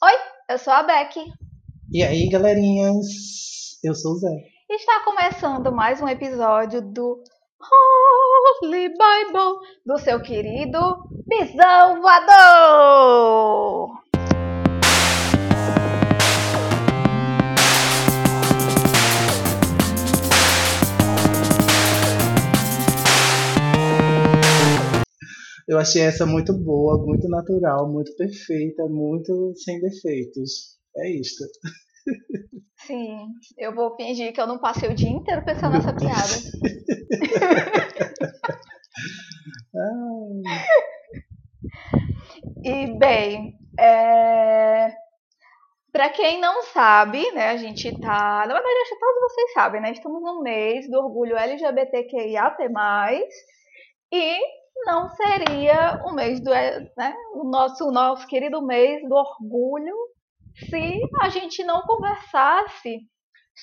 Oi, eu sou a Beck. E aí, galerinhas? Eu sou o Zé. Está começando mais um episódio do Holy Bible do seu querido Bisão Voador. Eu achei essa muito boa, muito natural, muito perfeita, muito sem defeitos. É isto. Sim, eu vou fingir que eu não passei o dia inteiro pensando nessa piada. e bem, é... para quem não sabe, né, a gente tá, na verdade acho que todos vocês sabem, né, estamos no mês do orgulho LGBTQIAP+, e não seria o mês do, né, o nosso, o nosso querido mês do orgulho se a gente não conversasse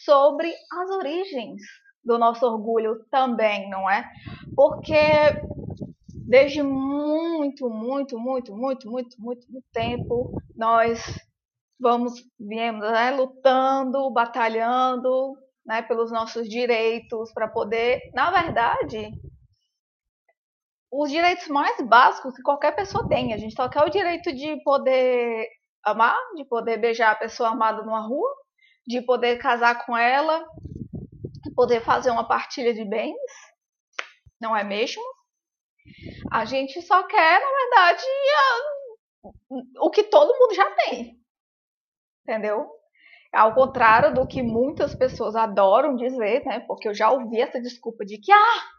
sobre as origens do nosso orgulho também, não é? Porque desde muito, muito, muito, muito, muito, muito, muito tempo nós vamos viemos né, lutando, batalhando, né, pelos nossos direitos para poder, na verdade, os direitos mais básicos que qualquer pessoa tem. A gente só quer o direito de poder amar, de poder beijar a pessoa amada numa rua, de poder casar com ela, de poder fazer uma partilha de bens, não é mesmo? A gente só quer, na verdade, o que todo mundo já tem. Entendeu? Ao contrário do que muitas pessoas adoram dizer, né? Porque eu já ouvi essa desculpa de que, ah,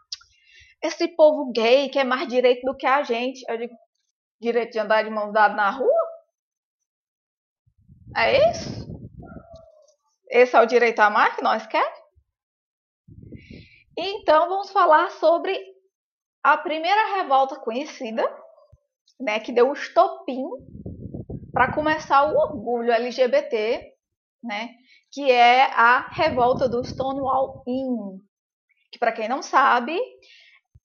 esse povo gay quer mais direito do que a gente. Eu digo, direito de andar de mãos dadas na rua? É isso? Esse é o direito a mais que nós queremos? Então vamos falar sobre a primeira revolta conhecida, né, que deu o estopim para começar o orgulho LGBT, né, que é a revolta do Stonewall Inn, que para quem não sabe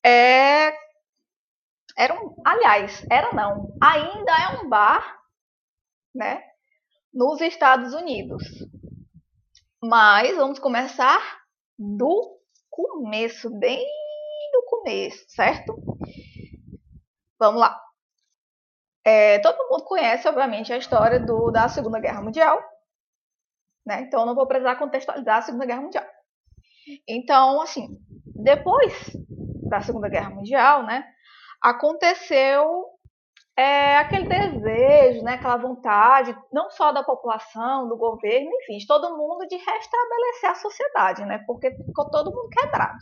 é era um, aliás, era não, ainda é um bar, né, nos Estados Unidos. Mas vamos começar do começo, bem do começo, certo? Vamos lá. É, todo mundo conhece, obviamente, a história do, da Segunda Guerra Mundial, né? Então, eu não vou precisar contextualizar a Segunda Guerra Mundial. Então, assim, depois da Segunda Guerra Mundial, né, aconteceu é, aquele desejo, né, aquela vontade, não só da população, do governo, enfim, de todo mundo de restabelecer a sociedade, né, porque ficou todo mundo quebrado.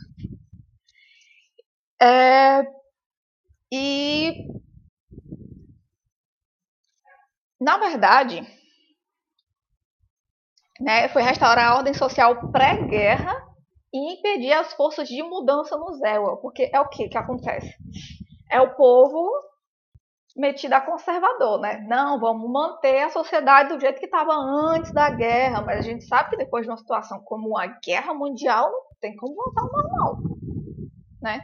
É, e, na verdade, né, foi restaurar a ordem social pré-guerra e impedir as forças de mudança no Zéu, porque é o que que acontece? É o povo metido a conservador, né? Não, vamos manter a sociedade do jeito que estava antes da guerra, mas a gente sabe que depois de uma situação como a guerra mundial, não tem como voltar ao normal, né?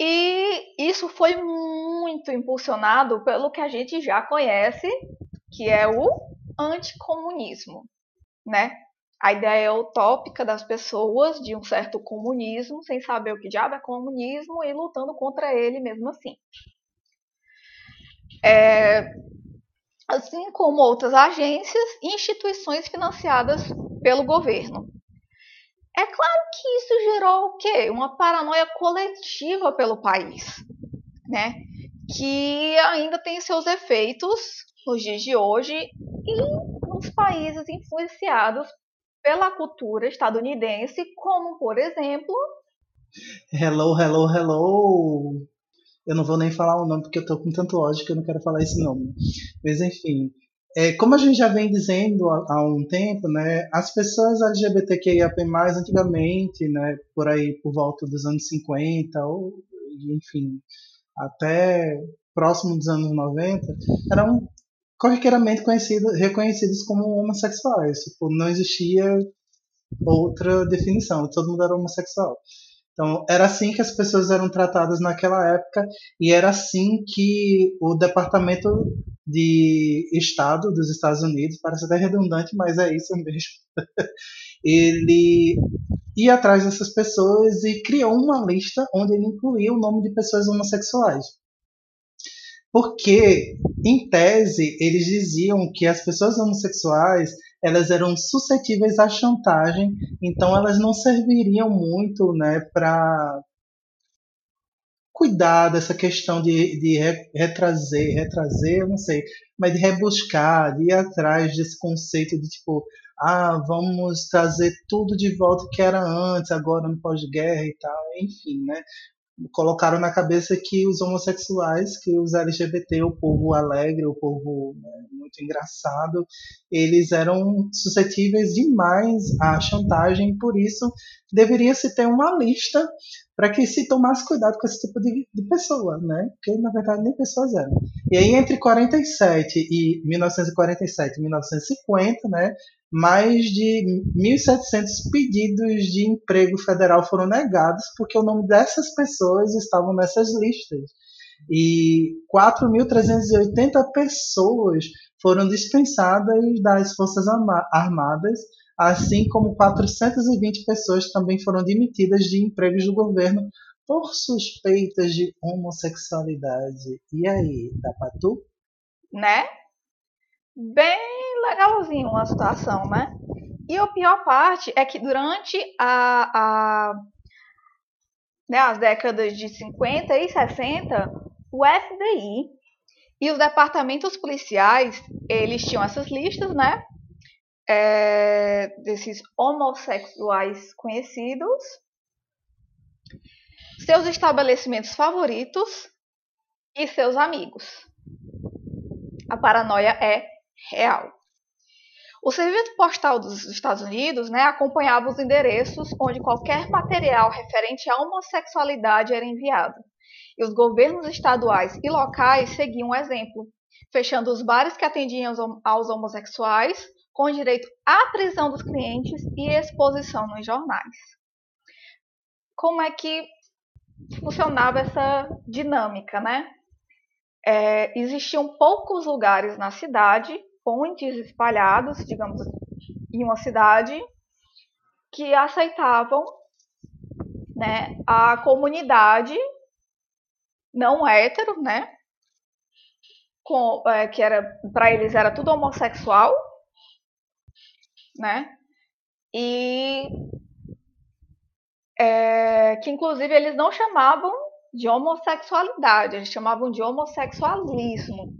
E isso foi muito impulsionado pelo que a gente já conhece, que é o anticomunismo, né? A ideia utópica das pessoas de um certo comunismo, sem saber o que diabo é comunismo e lutando contra ele mesmo assim. É, assim como outras agências e instituições financiadas pelo governo. É claro que isso gerou o quê? Uma paranoia coletiva pelo país, né? Que ainda tem seus efeitos nos dias de hoje e nos países influenciados pela cultura estadunidense, como, por exemplo. Hello, hello, hello! Eu não vou nem falar o nome porque eu tô com tanto ódio que eu não quero falar esse nome. Mas enfim, é, como a gente já vem dizendo há, há, um tempo, né, as pessoas LGBTQIAP+, antigamente, né, por aí por volta dos anos 50, ou enfim, até próximo dos anos 90, eram corriqueiramente conhecido, reconhecidos como homossexuais. Tipo, não existia outra definição, todo mundo era homossexual. Então, era assim que as pessoas eram tratadas naquela época e era assim que o Departamento de Estado dos Estados Unidos, parece até redundante, mas é isso mesmo, ele ia atrás dessas pessoas e criou uma lista onde ele incluía o nome de pessoas homossexuais. Porque, em tese, eles diziam que as pessoas homossexuais elas eram suscetíveis à chantagem, então elas não serviriam muito né, para cuidar dessa questão de, de retrazer, retrazer, eu não sei, mas de rebuscar, de ir atrás desse conceito de tipo, ah, vamos trazer tudo de volta que era antes, agora no pós-guerra e tal, enfim, né? Colocaram na cabeça que os homossexuais, que os LGBT, o povo alegre, o povo né, muito engraçado, eles eram suscetíveis demais à chantagem, por isso deveria se ter uma lista para que se tomasse cuidado com esse tipo de, de, pessoa, né? Porque na verdade nem pessoas eram. E aí entre 47 e 1947 e 1950, né, mais de 1.700 pedidos de emprego federal foram negados porque o nome dessas pessoas estavam nessas listas. E 4.380 pessoas foram dispensadas das Forças Armadas, assim como 420 pessoas também foram demitidas de empregos do governo por suspeitas de homossexualidade. E aí, dá pra tu? Né? bem legalzinho a situação, né? E a pior parte é que durante a, a né, as décadas de 50 e 60, o FBI e os departamentos policiais, eles tinham essas listas, né? É, desses homossexuais conhecidos, seus estabelecimentos favoritos e seus amigos. A paranoia é real. O Serviço Postal dos Estados Unidos né, acompanhava os endereços onde qualquer material referente à homossexualidade era enviado. E os governos estaduais e locais seguiam o exemplo, fechando os bares que atendiam aos homossexuais, com direito à prisão dos clientes e exposição nos jornais. Como é que funcionava essa dinâmica, né? É, existiam poucos lugares na cidade pontes espalhados, digamos, em uma cidade que aceitavam né, a comunidade não hétero, né, com, é, que era para eles era tudo homossexual, né, e é, que inclusive eles não chamavam de homossexualidade, eles chamavam de homossexualismo,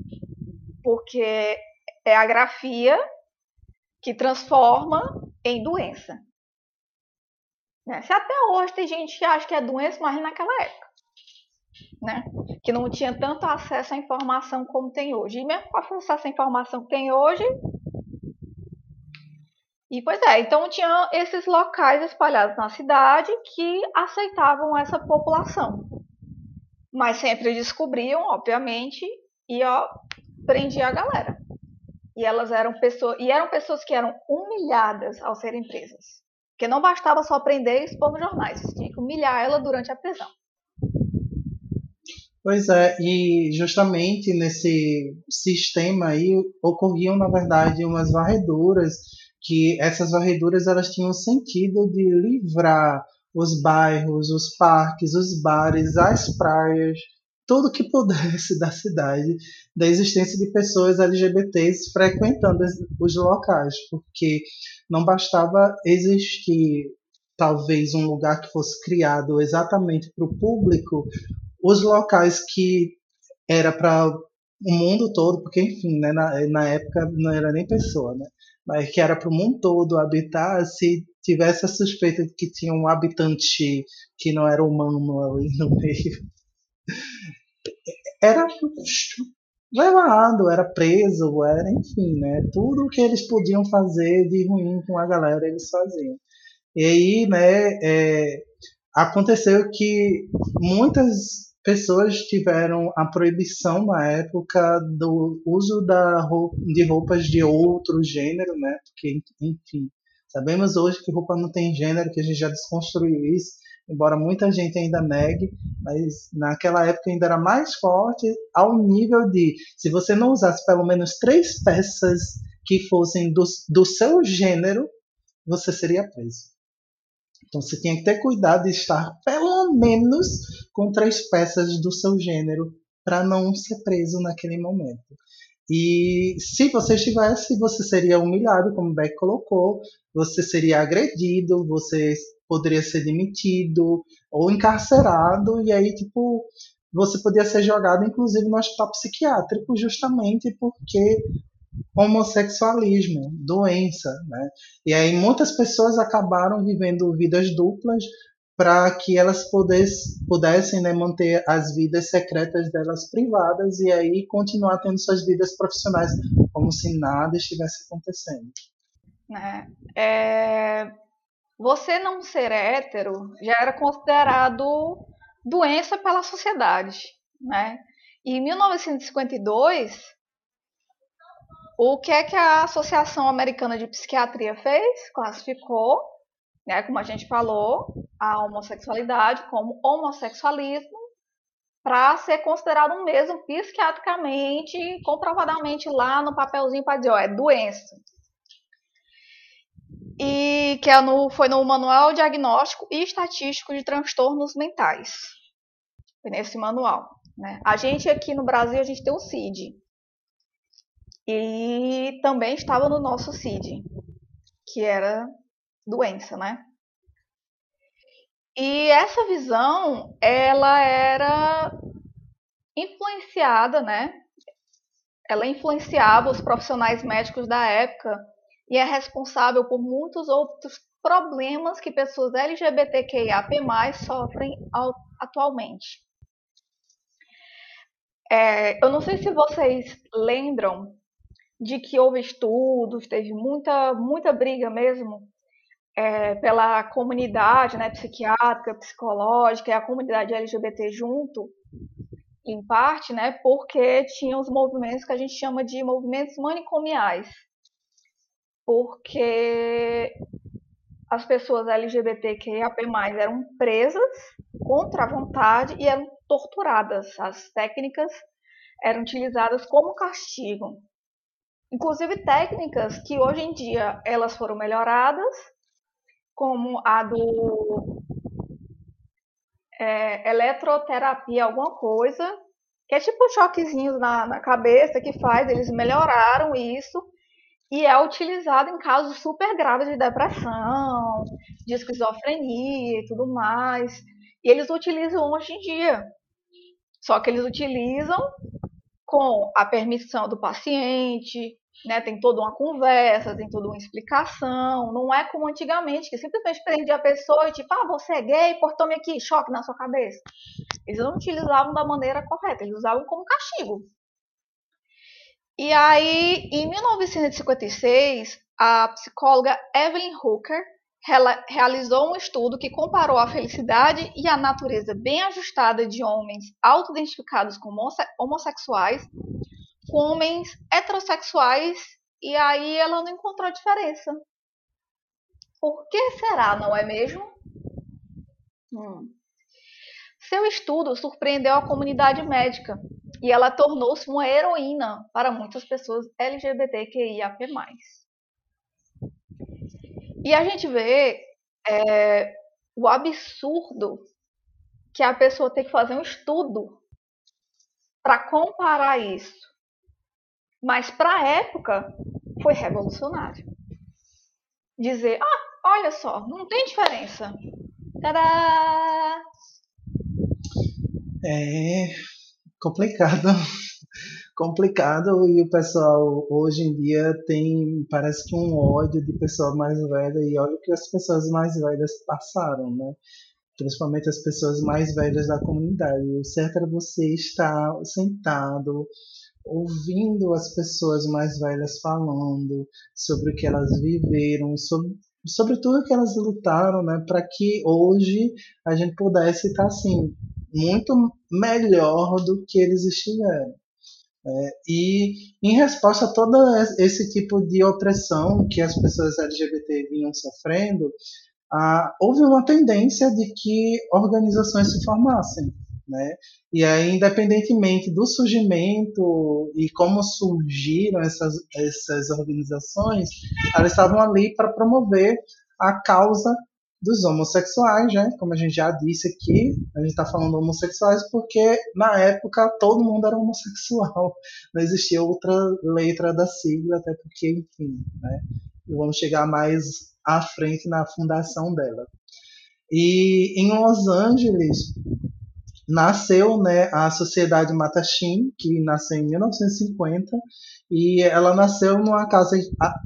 porque é a grafia que transforma em doença. Né? Se até hoje tem gente que acha que é doença, mas naquela época. Né? Que não tinha tanto acesso à informação como tem hoje. E mesmo com acesso à informação que tem hoje. E pois é, então tinha esses locais espalhados na cidade que aceitavam essa população. Mas sempre descobriam, obviamente, e ó, prendia a galera. E elas eram pessoas, e eram pessoas que eram humilhadas ao serem presas. Porque não bastava só prender e expor nos jornais, tinha que humilhar ela durante a prisão. Pois é, e justamente nesse sistema aí ocorriam, na verdade, umas varreduras, que essas varreduras elas tinham sentido de livrar os bairros, os parques, os bares, as praias tudo que pudesse da cidade da existência de pessoas LGBTs frequentando os locais, porque não bastava existir talvez um lugar que fosse criado exatamente para o público, os locais que era para o mundo todo, porque enfim, né, na, na época não era nem pessoa, né, mas que era para o mundo todo habitar, se tivesse a suspeita de que tinha um habitante que não era humano ali no meio, era levado, era preso, era enfim, né? Tudo o que eles podiam fazer de ruim com a galera eles faziam. E aí, né? É, aconteceu que muitas pessoas tiveram a proibição na época do uso da roupa, de roupas de outro gênero, né? Porque, enfim, sabemos hoje que roupa não tem gênero, que a gente já desconstruiu isso. embora muita gente ainda negue, mas naquela época ainda era mais forte ao nível de se você não usasse pelo menos três peças que fossem do, do seu gênero, você seria preso. Então você tinha que ter cuidado de estar pelo menos com três peças do seu gênero para não ser preso naquele momento. E se você estivesse, você seria humilhado, como Beck colocou, você seria agredido, você poderia ser demitido ou encarcerado, e aí, tipo, você podia ser jogado, inclusive, no hospital psiquiátrico, justamente porque homossexualismo, doença, né? E aí muitas pessoas acabaram vivendo vidas duplas para que elas pudesse, pudessem né, manter as vidas secretas delas privadas e aí continuar tendo suas vidas profissionais como se nada estivesse acontecendo. Né? É, você não ser hétero já era considerado doença pela sociedade, né? E em 1952, o que é que a Associação Americana de Psiquiatria fez? Classificou né, como a gente falou, a homossexualidade como homossexualismo para ser considerado um mesmo psiquiatricamente, comprovadamente lá no papelzinho para dizer, ó, é doença. E que é no, foi no Manual Diagnóstico e Estatístico de Transtornos Mentais. Foi nesse manual. Né? A gente aqui no Brasil, a gente tem o CID. E também estava no nosso CID, que era doença, né? E essa visão, ela era influenciada, né? Ela influenciava os profissionais médicos da época e é responsável por muitos outros problemas que pessoas LGBTQIAP+ sofrem atualmente. É, eu não sei se vocês lembram de que houve estudos, teve muita, muita briga mesmo é, pela comunidade né, psiquiátrica, psicológica e a comunidade LGBT junto, em parte, né, porque tinha os movimentos que a gente chama de movimentos manicomiais. Porque as pessoas LGBTQIAP+, eram presas contra a vontade e eram torturadas. As técnicas eram utilizadas como castigo. Inclusive técnicas que hoje em dia elas foram melhoradas como a do é, eletroterapia, alguma coisa, que é tipo choquezinhos na, na cabeça que faz, eles melhoraram isso e é utilizado em casos super graves de depressão, de esquizofrenia e tudo mais. E eles utilizam hoje em dia. Só que eles utilizam com a permissão do paciente, né? Tem toda uma conversa, tem toda uma explicação. Não é como antigamente, que simplesmente prendia a pessoa e tipo, ah, você é gay, pô, tome aqui, choque na sua cabeça. Eles não utilizavam da maneira correta, eles usavam como castigo. E aí, em 1956, a psicóloga Evelyn Hooker realizou um estudo que comparou a felicidade e a natureza bem ajustada de homens autoidentificados como homossexuais com homens heterossexuais e aí ela não encontrou diferença. Por que será, não é mesmo? Hum. Seu estudo surpreendeu a comunidade médica e ela tornou-se uma heroína para muitas pessoas LGBTQIAP+. E a gente vê é, o absurdo que a pessoa tem que fazer um estudo para comparar isso mas para a época foi revolucionário. Dizer, ah, olha só, não tem diferença. Tadá! É complicado. complicado e o pessoal hoje em dia tem parece que um ódio de pessoa mais velha e olha o que as pessoas mais velhas passaram, né? Principalmente as pessoas mais velhas da comunidade. O certo era você estar sentado ouvindo as pessoas mais velhas falando sobre o que elas viveram, sobre, sobre tudo que elas lutaram, né, para que hoje a gente pudesse estar assim muito melhor do que eles estiveram. É, e em resposta a todo esse tipo de opressão que as pessoas LGBT vinham sofrendo, ah, houve uma tendência de que organizações se formassem. Né? E aí, independentemente do surgimento e como surgiram essas, essas organizações, elas estavam ali para promover a causa dos homossexuais, né? Como a gente já disse aqui, a gente está falando homossexuais porque na época todo mundo era homossexual, não existia outra letra da sigla, até porque, enfim, né? Vamos chegar mais à frente na fundação dela. E em Los Angeles, nasceu né, a Sociedade Mattachine, que nasceu em 1950, e ela nasceu numa casa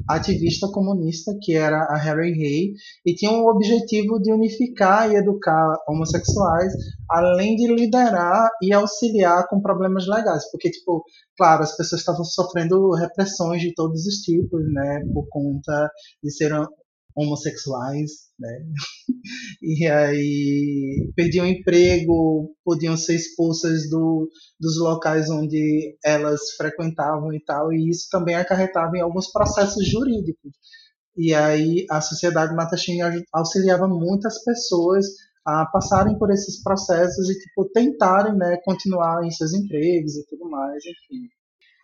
ativista comunista, que era a Harry Hay, e tinha o objetivo de unificar e educar homossexuais, além de liderar e auxiliar com problemas legais, porque, tipo, claro, as pessoas estavam sofrendo repressões de todos os tipos, né, por conta de serem homossexuais, né? E aí perdiam emprego, podiam ser expulsas do, dos locais onde elas frequentavam e tal, e isso também acarretava em alguns processos jurídicos. E aí a sociedade Matachine auxiliava muitas pessoas a passarem por esses processos e tipo tentarem, né, continuar em seus empregos e tudo mais, enfim.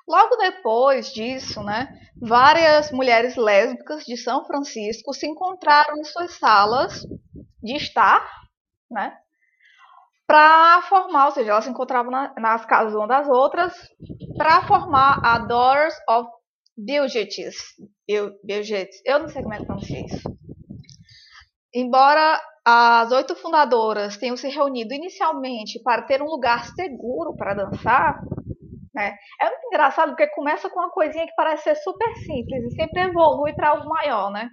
Logo depois disso, né, várias mulheres lésbicas de São Francisco se encontraram em suas salas de estar, né, para formar, ou seja, elas se encontravam na, nas casas uma das outras, para formar a Daughters of Bilgetes. Bilgetes. Eu não sei como é que pronuncia isso. Embora as oito fundadoras tenham se reunido inicialmente para ter um lugar seguro para dançar, né? É muito engraçado porque começa com uma coisinha que parece ser super simples e sempre evolui para algo maior, né?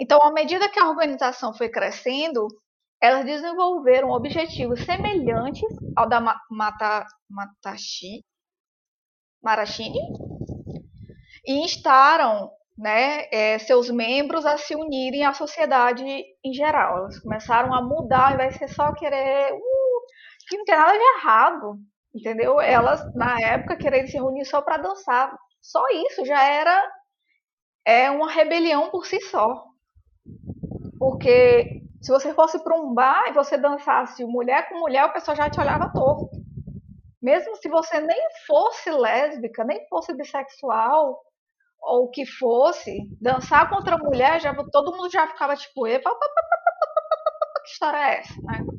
Então, à medida que a organização foi crescendo, elas desenvolveram objetivos semelhantes ao da Mata, Matashi, Marachini e instaram né, é, seus membros a se unirem à sociedade em geral. Elas começaram a mudar, invés de ser só querer. Uh, que não tem nada de errado entendeu? Elas, na época, querendo se reunir só para dançar. Só isso já era é uma rebelião por si só. Porque se você fosse para um bar e você dançasse mulher com mulher, o pessoal já te olhava torto. Mesmo se você nem fosse lésbica, nem fosse bissexual, ou o que fosse, dançar contra mulher, já, todo mundo já ficava tipo, epa, que história é essa? Né?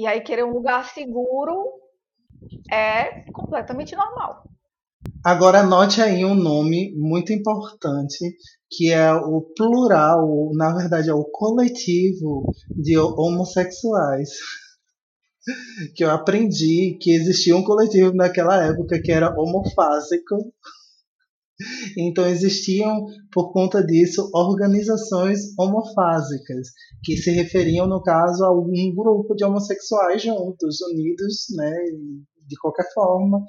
E aí querer um lugar seguro é completamente normal. Agora anote aí um nome muito importante, que é o plural, na verdade é o coletivo de homossexuais. Que eu aprendi que existia um coletivo naquela época que era homofásico, então existiam, por conta disso, organizações homofásicas, que se referiam, no caso, a um grupo de homossexuais juntos, unidos, né, de qualquer forma,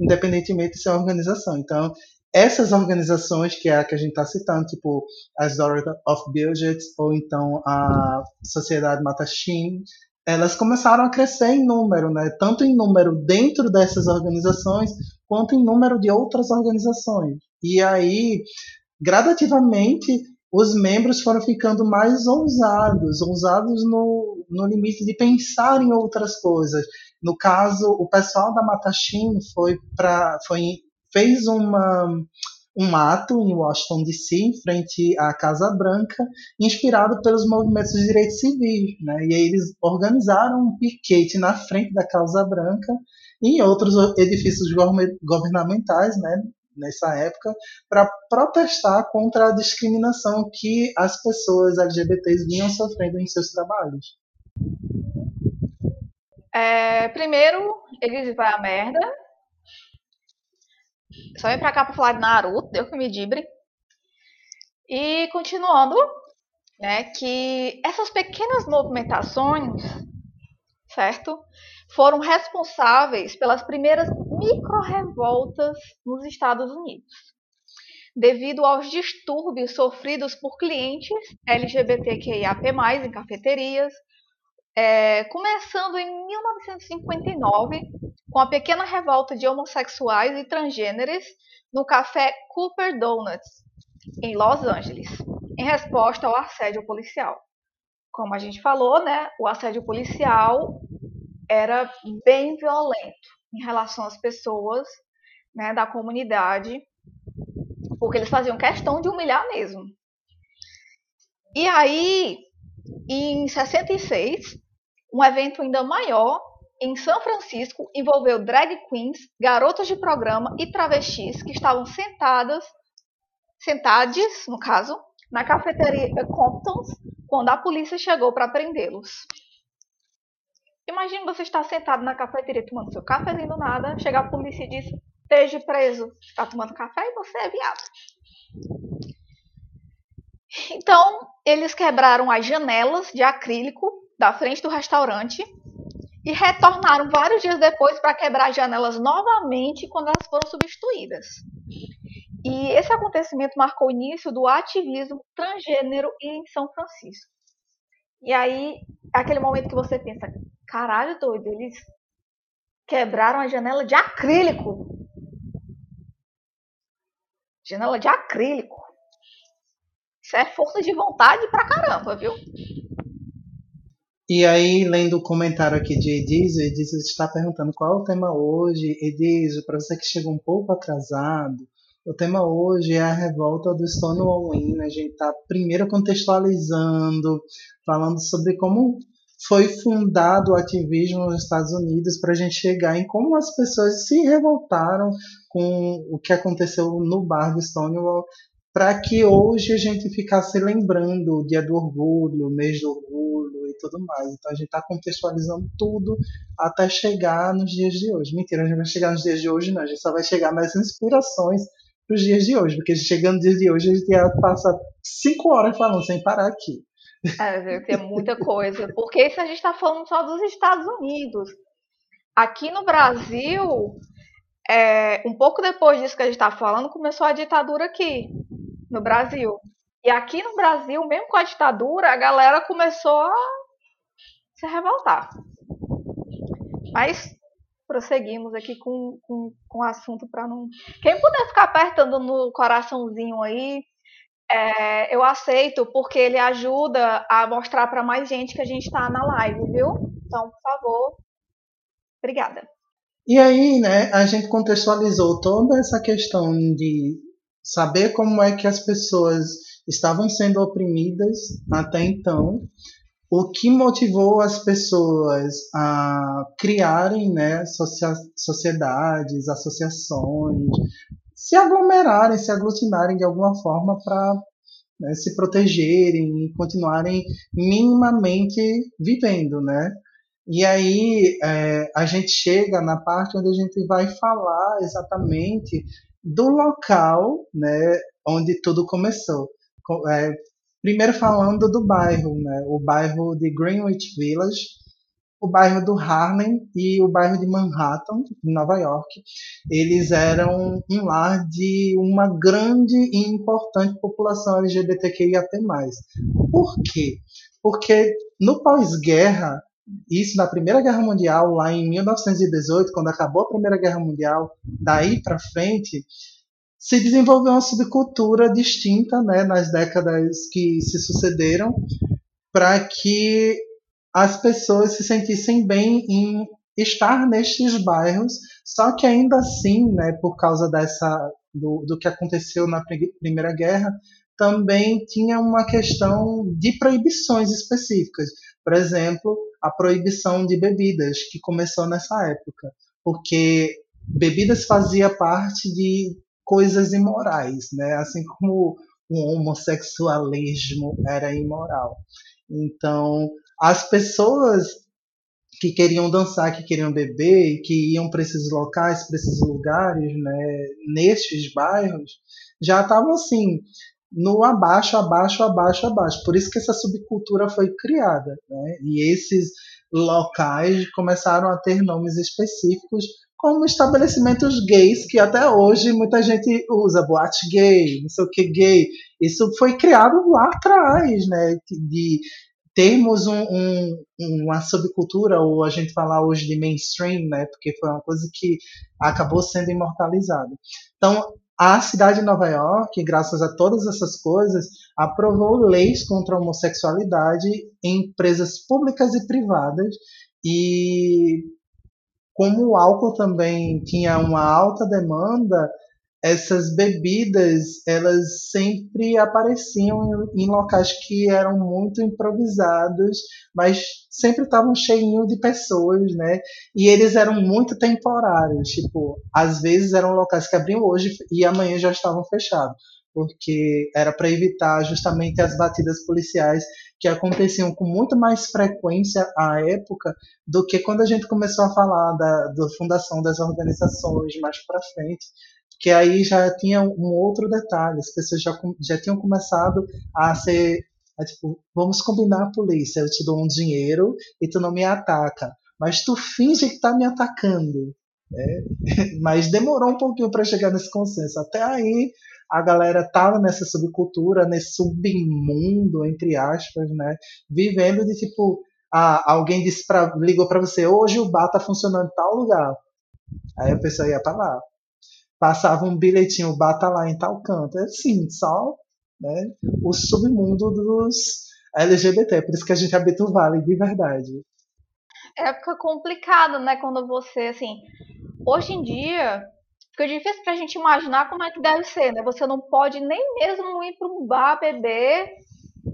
independentemente de ser organização. Então, essas organizações, que é a que a gente está citando, tipo as Daughters of Bilget, ou então a Sociedade Matachim, elas começaram a crescer em número, né? tanto em número dentro dessas organizações, quanto em número de outras organizações. E aí, gradativamente, os membros foram ficando mais ousados, ousados no, no limite de pensar em outras coisas. No caso, o pessoal da Matachine foi para foi fez uma um ato em Washington DC, em frente à Casa Branca, inspirado pelos movimentos de direitos civis. Né? E aí eles organizaram um piquete na frente da Casa Branca em outros edifícios governamentais, né, nessa época, para protestar contra a discriminação que as pessoas LGBTs vinham sofrendo em seus trabalhos. É, primeiro, eles vão a merda, só vem pra cá pra falar de Naruto, deu que me dibre. E continuando, né, que essas pequenas movimentações, certo? Foram responsáveis pelas primeiras micro-revoltas nos Estados Unidos, devido aos distúrbios sofridos por clientes LGBTQIAP+, em cafeterias, é, começando em 1959, com a pequena revolta de homossexuais e transgêneros no café Cooper Donuts, em Los Angeles. em resposta ao assédio policial. Como a gente falou, né, o assédio policial era bem violento em relação às pessoas né, da comunidade, porque eles faziam questão de humilhar mesmo. E aí, em 66, um evento ainda maior em São Francisco envolveu drag queens, garotas de programa e travestis que estavam sentadas, sentades, no caso, na cafeteria Comptons quando a polícia chegou para prendê-los. Imagina você estar sentado na cafeteria tomando seu cafezinho do nada, chega a polícia e diz: esteja preso, está tomando café e você é viado. Então, eles quebraram as janelas de acrílico da frente do restaurante e retornaram vários dias depois para quebrar as janelas novamente quando elas foram substituídas. E esse acontecimento marcou o início do ativismo transgênero em São Francisco. E aí, aquele momento que você pensa, caralho, doido, eles quebraram a janela de acrílico. Janela de acrílico. Isso é força de vontade pra caramba, viu? E aí, lendo o comentário aqui de Edizio, Edizio está perguntando qual é o tema hoje. Edizio, para você que chegou um pouco atrasado, o tema hoje é a revolta do Stonewall Inn. A gente está primeiro contextualizando, falando sobre como foi fundado o ativismo nos Estados Unidos para a gente chegar em como as pessoas se revoltaram com o que aconteceu no bar do Stonewall para que hoje a gente ficasse lembrando o Dia do Orgulho, o mês do orgulho e tudo mais. Então a gente está contextualizando tudo até chegar nos dias de hoje. Mentira, a gente vai chegar nos dias de hoje, não. A gente só vai chegar nas inspirações para os dias de hoje, porque chegando nos dias de hoje a gente ia passar cinco horas falando sem parar aqui. É, tem muita coisa. Porque isso a gente está falando só dos Estados Unidos. Aqui no Brasil, é, um pouco depois disso que a gente está falando, começou a ditadura aqui no Brasil. E aqui no Brasil, mesmo com a ditadura, a galera começou a se revoltar. Mas prosseguimos aqui com, com, com o assunto para não. Quem puder ficar apertando no coraçãozinho aí, é, eu aceito, porque ele ajuda a mostrar para mais gente que a gente está na live, viu? Então, por favor. Obrigada. E aí, né, a gente contextualizou toda essa questão de saber como é que as pessoas estavam sendo oprimidas até então, o que motivou as pessoas a criarem né, sociedades, associações, se aglomerarem, se aglutinarem de alguma forma para né, se protegerem e continuarem minimamente vivendo, né? E aí é, a gente chega na parte onde a gente vai falar exatamente do local, né, onde tudo começou. É, primeiro falando do bairro, né, o bairro de Greenwich Village, o bairro do Harlem e o bairro de Manhattan, em Nova York, eles eram um lar de uma grande e importante população LGBTQIAP+. Por quê? Porque no pós-guerra, isso na Primeira Guerra Mundial, lá em 1918, quando acabou a Primeira Guerra Mundial, daí para frente, se desenvolveu uma subcultura distinta né, nas décadas que se sucederam para que as pessoas se sentissem bem em estar nestes bairros, só que ainda assim, né, por causa dessa do, do que aconteceu na Primeira Guerra, também tinha uma questão de proibições específicas. Por exemplo, a proibição de bebidas, que começou nessa época, porque bebidas fazia parte de coisas imorais, né? assim como o homossexualismo era imoral. Então, as pessoas que queriam dançar, que queriam beber, que iam para esses locais, para esses lugares, né, nestes bairros, já estavam assim, no abaixo, abaixo, abaixo, abaixo. Por isso que essa subcultura foi criada. Né? E esses locais começaram a ter nomes específicos, como estabelecimentos gays, que até hoje muita gente usa, boate gay, não sei o que gay. Isso foi criado lá atrás, né? De termos um, um, uma subcultura, ou a gente falar hoje de mainstream, né? Porque foi uma coisa que acabou sendo imortalizada. Então, a cidade de Nova York, graças a todas essas coisas, aprovou leis contra a homossexualidade em empresas públicas e privadas. E como o álcool também tinha uma alta demanda, essas bebidas elas sempre apareciam em, em, locais que eram muito improvisados, mas sempre estavam cheios de pessoas, né? E eles eram muito temporários, tipo, às vezes eram locais que abriam hoje e amanhã já estavam fechados, porque era para evitar justamente as batidas policiais que aconteciam com muito mais frequência à época do que quando a gente começou a falar da, da fundação das organizações mais para frente que aí já tinha um outro detalhe, as pessoas já, já tinham começado a ser, a, tipo, vamos combinar a polícia, eu te dou um dinheiro e tu não me ataca, mas tu finge que tá me atacando. É, mas demorou um pouquinho para chegar nesse consenso. Até aí a galera tava nessa subcultura, nesse submundo, entre aspas, né? Vivendo de tipo, ah, alguém disse pra, ligou para você, hoje o bar tá funcionando em tal lugar. Aí a pessoa ia para lá passava um bilhetinho, bata lá em tal canto. É assim, só né, o submundo dos LGBT, por isso que a gente habita o Vale de verdade. É fica complicado, né, quando você, assim, hoje em dia, fica difícil pra gente imaginar como é que deve ser, né? Você não pode nem mesmo ir para um bar beber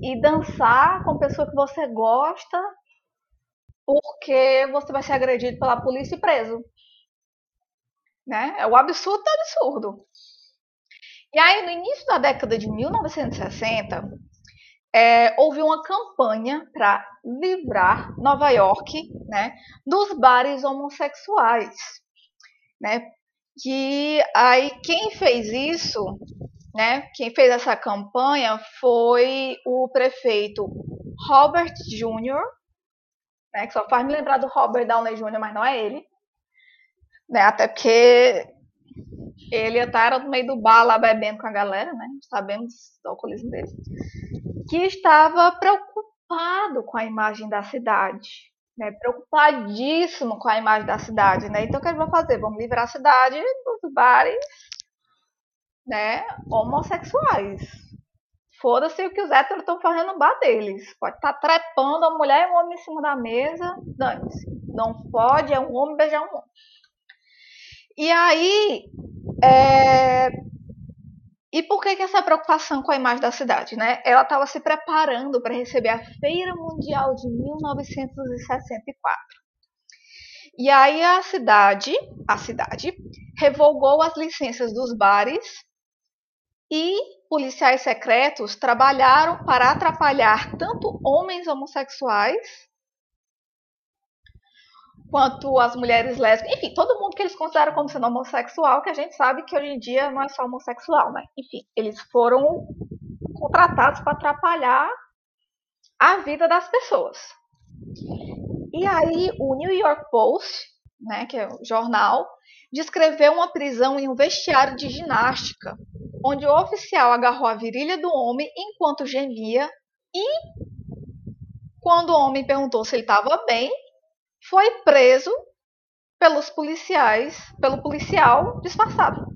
e dançar com pessoa que você gosta, porque você vai ser agredido pela polícia e preso. Né? É o absurdo do absurdo. E aí, no início da década de 1960, é, houve uma campanha para livrar Nova York né, dos bares homossexuais. Né? E aí, quem fez isso, né, quem fez essa campanha foi o prefeito Robert Jr., né, que só faz me lembrar do Robert Downey Jr., mas não é ele né? Até porque ele estar no meio do bar lá bebendo com a galera, né? Sabemos do alcoolismo dele. Que estava preocupado com a imagem da cidade, né? Preocupadíssimo com a imagem da cidade, né? Então o que ele vai fazer? Vamos livrar a cidade dos bares, né? Homossexuais. Foda-se o que os héteros estão fazendo no bar deles. Pode estar tá trepando a mulher e um homem em cima da mesa. Dane-se. Não pode, é um homem beijar um homem. E aí, é... e por que, que essa preocupação com a imagem da cidade? Né? Ela estava se preparando para receber a Feira Mundial de 1964. E aí a cidade, a cidade, revogou as licenças dos bares e policiais secretos trabalharam para atrapalhar tanto homens homossexuais quanto as mulheres lésbicas, enfim, todo mundo que eles consideram como sendo homossexual, que a gente sabe que hoje em dia não é só homossexual, né? Enfim, eles foram contratados para atrapalhar a vida das pessoas. E aí o New York Post, né, que é o jornal, descreveu uma prisão em um vestiário de ginástica, onde o oficial agarrou a virilha do homem enquanto gemia e quando o homem perguntou se ele estava bem, foi preso pelos policiais, pelo policial disfarçado.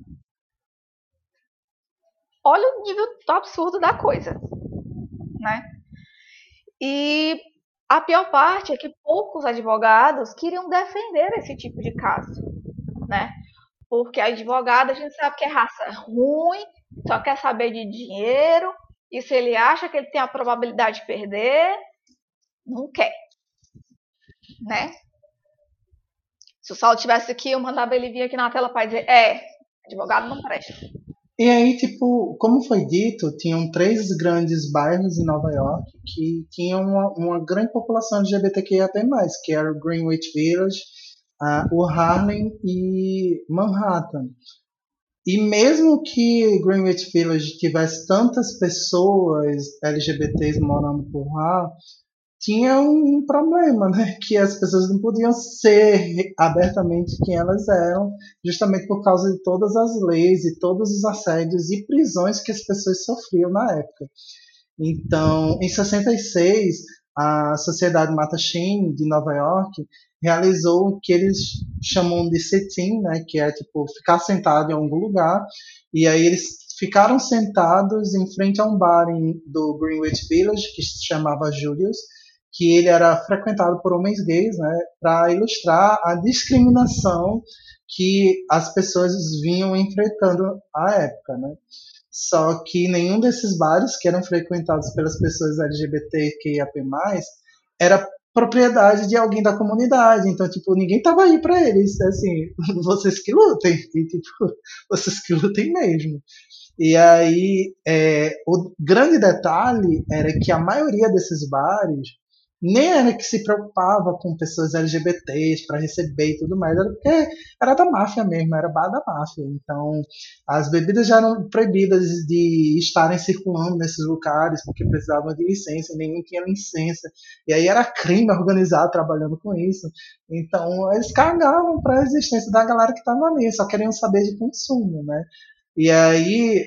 Olha o nível absurdo da coisa, né? E a pior parte é que poucos advogados queriam defender esse tipo de caso, né? Porque advogado a gente sabe que é raça ruim, só quer saber de dinheiro, e se ele acha que ele tem a probabilidade de perder, não quer né? Se o Saulo tivesse aqui, eu mandava ele vir aqui na tela para dizer, é, advogado não presta. E aí, tipo, como foi dito, tinham três grandes bairros em Nova York que tinham uma, uma grande população LGBTQIA+, que era o Greenwich Village, uh, o Harlem e Manhattan. E mesmo que Greenwich Village tivesse tantas pessoas LGBTs morando por lá, tinha um problema, né? Que as pessoas não podiam ser abertamente quem elas eram, justamente por causa de todas as leis e todos os assédios e prisões que as pessoas sofriam na época. Então, em 66, a Sociedade Mattachine de Nova York, realizou o que eles chamam de sit-in, né, que é tipo ficar sentado em algum lugar, e aí eles ficaram sentados em frente a um bar em, do Greenwich Village que se chamava Julius, que ele era frequentado por homens gays, né, para ilustrar a discriminação que as pessoas vinham enfrentando à época, né? Só que nenhum desses bares que eram frequentados pelas pessoas LGBTQIAP+, era propriedade de alguém da comunidade. Então, tipo, ninguém tava aí para eles. Assim, vocês que lutem. E, tipo, vocês que lutem mesmo. E aí, é, o grande detalhe era que a maioria desses bares nem era que se preocupava com pessoas LGBTs para receber e tudo mais, era porque era da máfia mesmo, era bar da máfia. Então, as bebidas já eram proibidas de estarem circulando nesses lugares porque precisavam de licença, nenhum tinha licença. E aí era crime organizar trabalhando com isso. Então, eles cagavam para a existência da galera que estava ali, só queriam saber de consumo, né? E aí,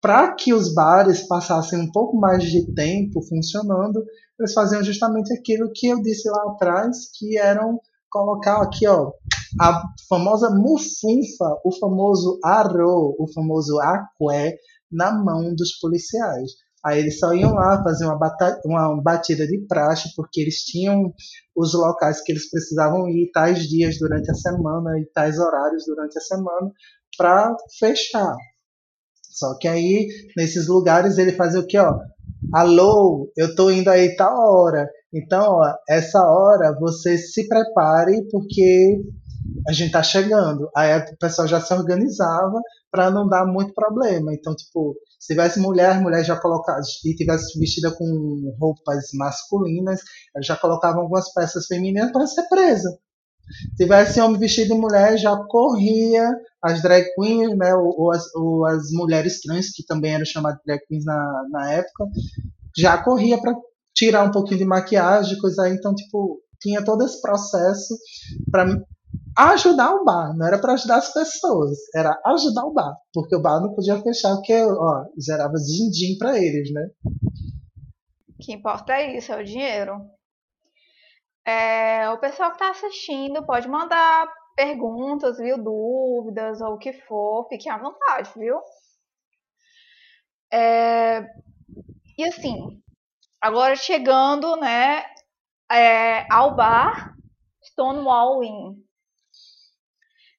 para que os bares passassem um pouco mais de tempo funcionando, eles faziam justamente aquilo que eu disse lá atrás, que eram colocar aqui, ó, a famosa mufunfa, o famoso arro, o famoso aqué, na mão dos policiais. Aí eles só iam lá fazer uma, uma batida de praxe, porque eles tinham os locais que eles precisavam ir tais dias durante a semana e tais horários durante a semana para fechar. Só que aí, nesses lugares, ele fazia o quê? Ó? Alô, eu tô indo aí tal hora. Então, ó, essa hora você se prepare porque a gente tá chegando. Aí o pessoal já se organizava para não dar muito problema. Então, tipo, se tivesse mulher, mulher já colocava, e tivesse vestida com roupas masculinas, já colocavam algumas peças femininas para ser presa. Se tivesse homem vestido de mulher, já corria as drag queens, né, ou, ou, as, ou, as, mulheres trans, que também eram chamadas de drag queens na, na época, já corria para tirar um pouquinho de maquiagem, coisa aí. Então, tipo, tinha todo esse processo para ajudar o bar, não era para ajudar as pessoas, era ajudar o bar, porque o bar não podia fechar, porque ó, gerava din-din para eles, né? O que importa é isso, é o dinheiro. É, o pessoal que está assistindo pode mandar perguntas, viu? Dúvidas ou o que for, fiquem à vontade, viu? É, e assim, agora chegando, né, é, ao bar Stonewall Inn.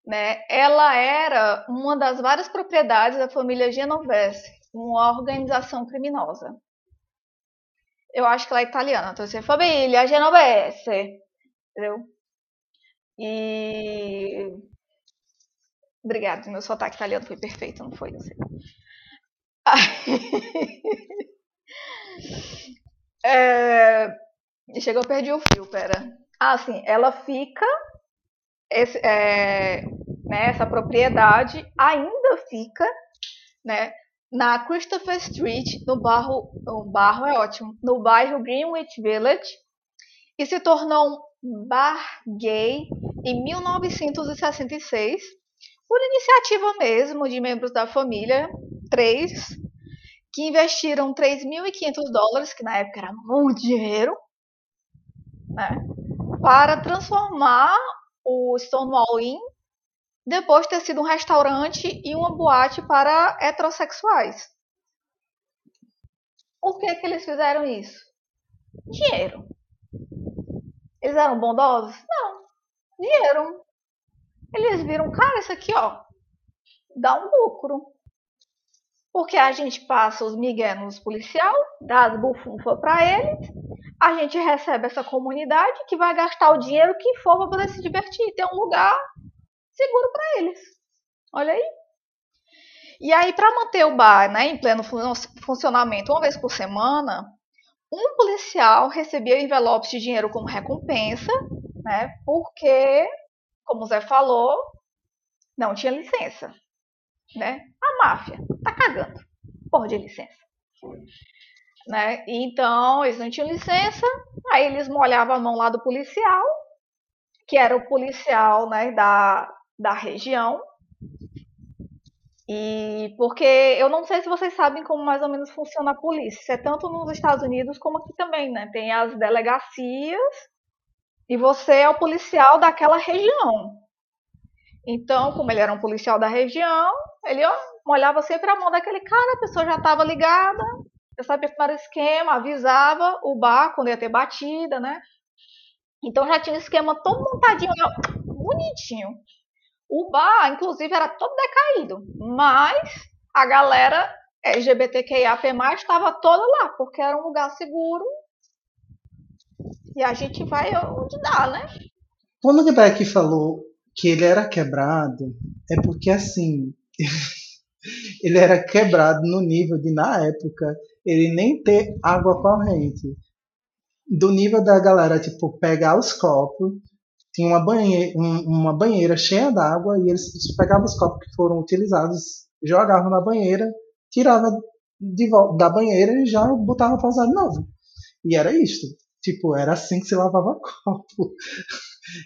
Né, ela era uma das várias propriedades da família Genovese, uma organização criminosa. Eu acho que ela é italiana, então você família Genovese, entendeu? E. Obrigada, meu sotaque italiano foi perfeito, não foi? Não sei. é... Chegou, perdi o fio, pera. Ah, sim, ela fica. Esse, é, né, essa propriedade ainda fica né, na Christopher Street, no bairro, no bairro é ótimo, no bairro Greenwich Village, e se tornou um bar gay em 1966, por iniciativa mesmo de membros da família, três, que investiram 3.500 dólares, que na época era muito dinheiro, né, para transformar o Stonewall Inn depois de ter sido um restaurante e uma boate para heterossexuais. Por que, que eles fizeram isso? Dinheiro. Eles eram bondosos? Não. Dinheiro. Eles viram, cara, isso aqui, ó, dá um lucro. Porque a gente passa os migué nos policial, dá as bufunfas para eles, a gente recebe essa comunidade que vai gastar o dinheiro que for para poder se divertir, ter um lugar seguro para eles. Olha aí. E aí, para manter o bar né, em pleno funcionamento uma vez por semana, um policial recebia envelopes de dinheiro como recompensa, né, porque, como o Zé falou, não tinha licença. Né? A máfia tá cagando. Porra de licença. Né? Então, eles não tinham licença, aí eles molhavam a mão lá do policial, que era o policial né, da, da região. E porque eu não sei se vocês sabem como mais ou menos funciona a polícia. É tanto nos Estados Unidos como aqui também, né? Tem as delegacias e você é o policial daquela região. Então, como ele era um policial da região, ele ó, molhava sempre a mão daquele cara, a pessoa já estava ligada, já sabia como era o esquema, avisava o bar quando ia ter batida, né? Então já tinha um esquema todo montadinho, bonitinho. O bar, inclusive, era todo decaído, mas a galera LGBTQIAP+, estava toda lá, porque era um lugar seguro e a gente vai onde dá, né? Quando o Beck falou que ele era quebrado, é porque assim, ele era quebrado no nível de, na época, ele nem ter água corrente. Do nível da galera, tipo, pegar os copos, tinha uma banheira, uma banheira cheia d'água e eles pegavam os copos que foram utilizados, jogavam na banheira, tiravam de volta da banheira e já botavam para usar de novo. E era isto. Tipo, era assim que se lavava copo.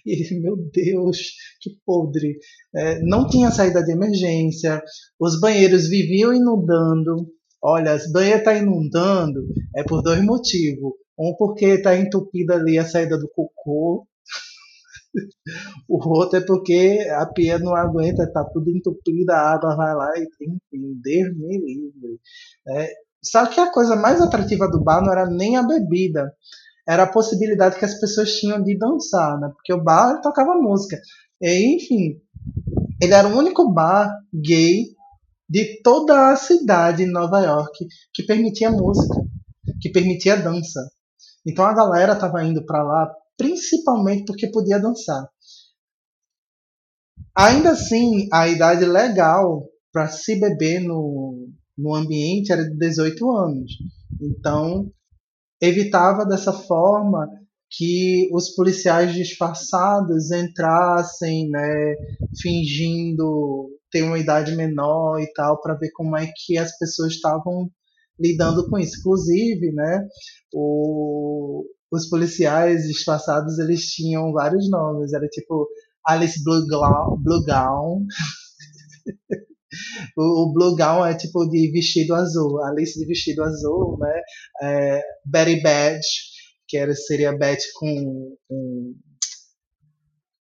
E meu Deus, que podre. É, não tinha saída de emergência, os banheiros viviam inundando. Olha, as banheiras tá inundando é por dois motivos. Um porque está entupida ali a saída do cocô. O outro é porque a pia não aguenta, está tudo entupida, a água vai lá e enfim, Deus me livre. É, só que a coisa mais atrativa do bar não era nem a bebida, era a possibilidade que as pessoas tinham de dançar, né? Porque o bar tocava música. E, enfim, ele era o único bar gay de toda a cidade de Nova York que permitia música, que permitia dança. Então a galera estava indo para lá principalmente porque podia dançar. Ainda assim, a idade legal para se beber no, no ambiente era de 18 anos. Então, evitava dessa forma que os policiais disfarçados entrassem, né, fingindo ter uma idade menor e tal, para ver como é que as pessoas estavam lidando com isso. Inclusive, né, o, os policiais disfarçados eles tinham vários nomes, era tipo Alice Blue Gown, Blue Gown. o, o Blue Gown é tipo de vestido azul, Alice de vestido azul, né? É, Betty Badge, que era, seria Betty com, com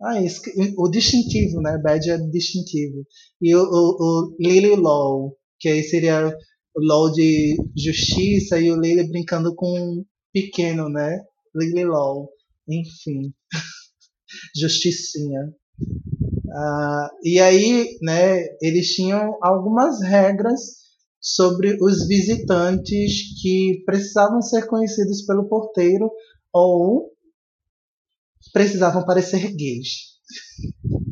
ah, isso, o distintivo, né? Badge é distintivo. E o, o, o Lily Law, que aí seria o Law de justiça e o Lily brincando com pequeno, né? Lily Law. Enfim. Justicinha. Uh, e aí, né, eles tinham algumas regras sobre os visitantes que precisavam ser conhecidos pelo porteiro ou precisavam parecer gays.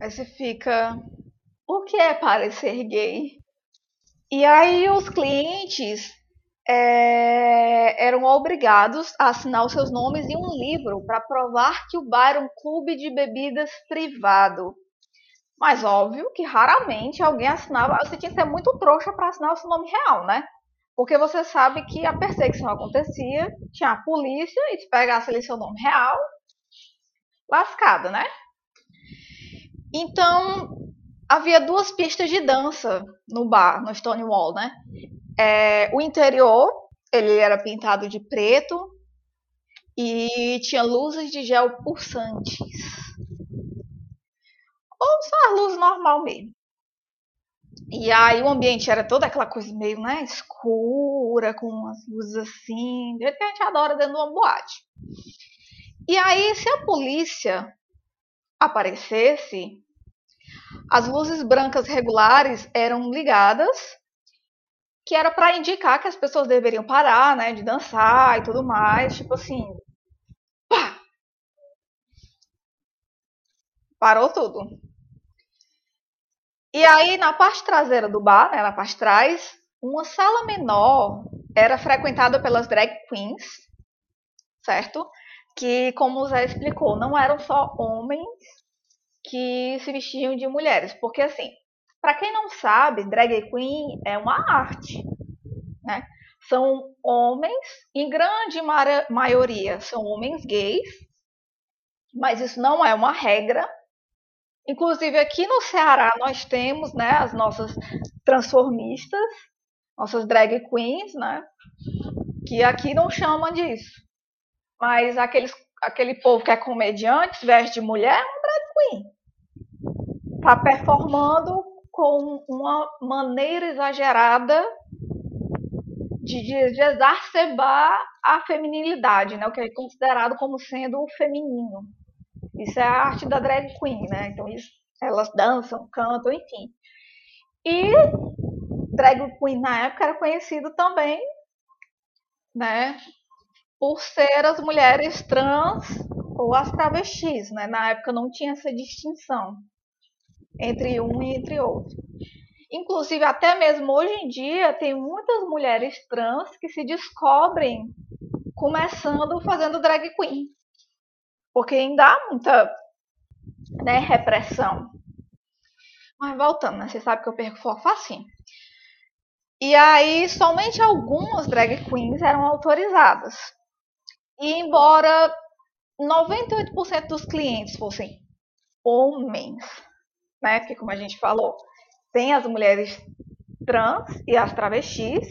Aí você fica, o que é parecer gay? E aí os clientes é, eram obrigados a assinar os seus nomes em um livro para provar que o bar era um clube de bebidas privado. Mas óbvio que raramente alguém assinava. Você tinha que ser muito trouxa para assinar o seu nome real, né? Porque você sabe que a perseguição acontecia, tinha a polícia, e se pegasse ali seu nome real, lascado, né? Então, havia duas pistas de dança no bar, no Stonewall, né? É, o interior ele era pintado de preto e tinha luzes de gel pulsantes. Ou só a luz normal mesmo. E aí o ambiente era toda aquela coisa meio né, escura, com umas luzes assim, a gente adora dentro de uma boate. E aí, se a polícia aparecesse, as luzes brancas regulares eram ligadas que era para indicar que as pessoas deveriam parar, né, de dançar e tudo mais, tipo assim, pá! Parou tudo. E aí, na parte traseira do bar, né, na parte trás, uma sala menor era frequentada pelas drag queens, certo? Que, como o Zé explicou, não eram só homens que se vestiam de mulheres, porque assim, para quem não sabe, drag queen é uma arte, né? São homens, em grande maioria, são homens gays, mas isso não é uma regra. Inclusive aqui no Ceará nós temos, né, as nossas transformistas, nossas drag queens, né, que aqui não chamam disso. Mas aqueles aquele povo que é comediante, veste de mulher, é um drag queen. Tá performando com uma maneira exagerada de, de, exacerbar a feminilidade, né? O que é considerado como sendo o feminino. Isso é a arte da drag queen, né? Então isso, elas dançam, cantam, enfim. E drag queen na época era conhecido também, né? Por ser as mulheres trans ou as travestis, né? Na época não tinha essa distinção entre um e entre outro. Inclusive, até mesmo hoje em dia, tem muitas mulheres trans que se descobrem começando fazendo drag queen. Porque ainda há muita né, repressão. Mas voltando, né? Você sabe que eu perco foco assim. E aí, somente algumas drag queens eram autorizadas. E embora 98% dos clientes fossem homens, né? Porque como a gente falou, tem as mulheres trans e as travestis,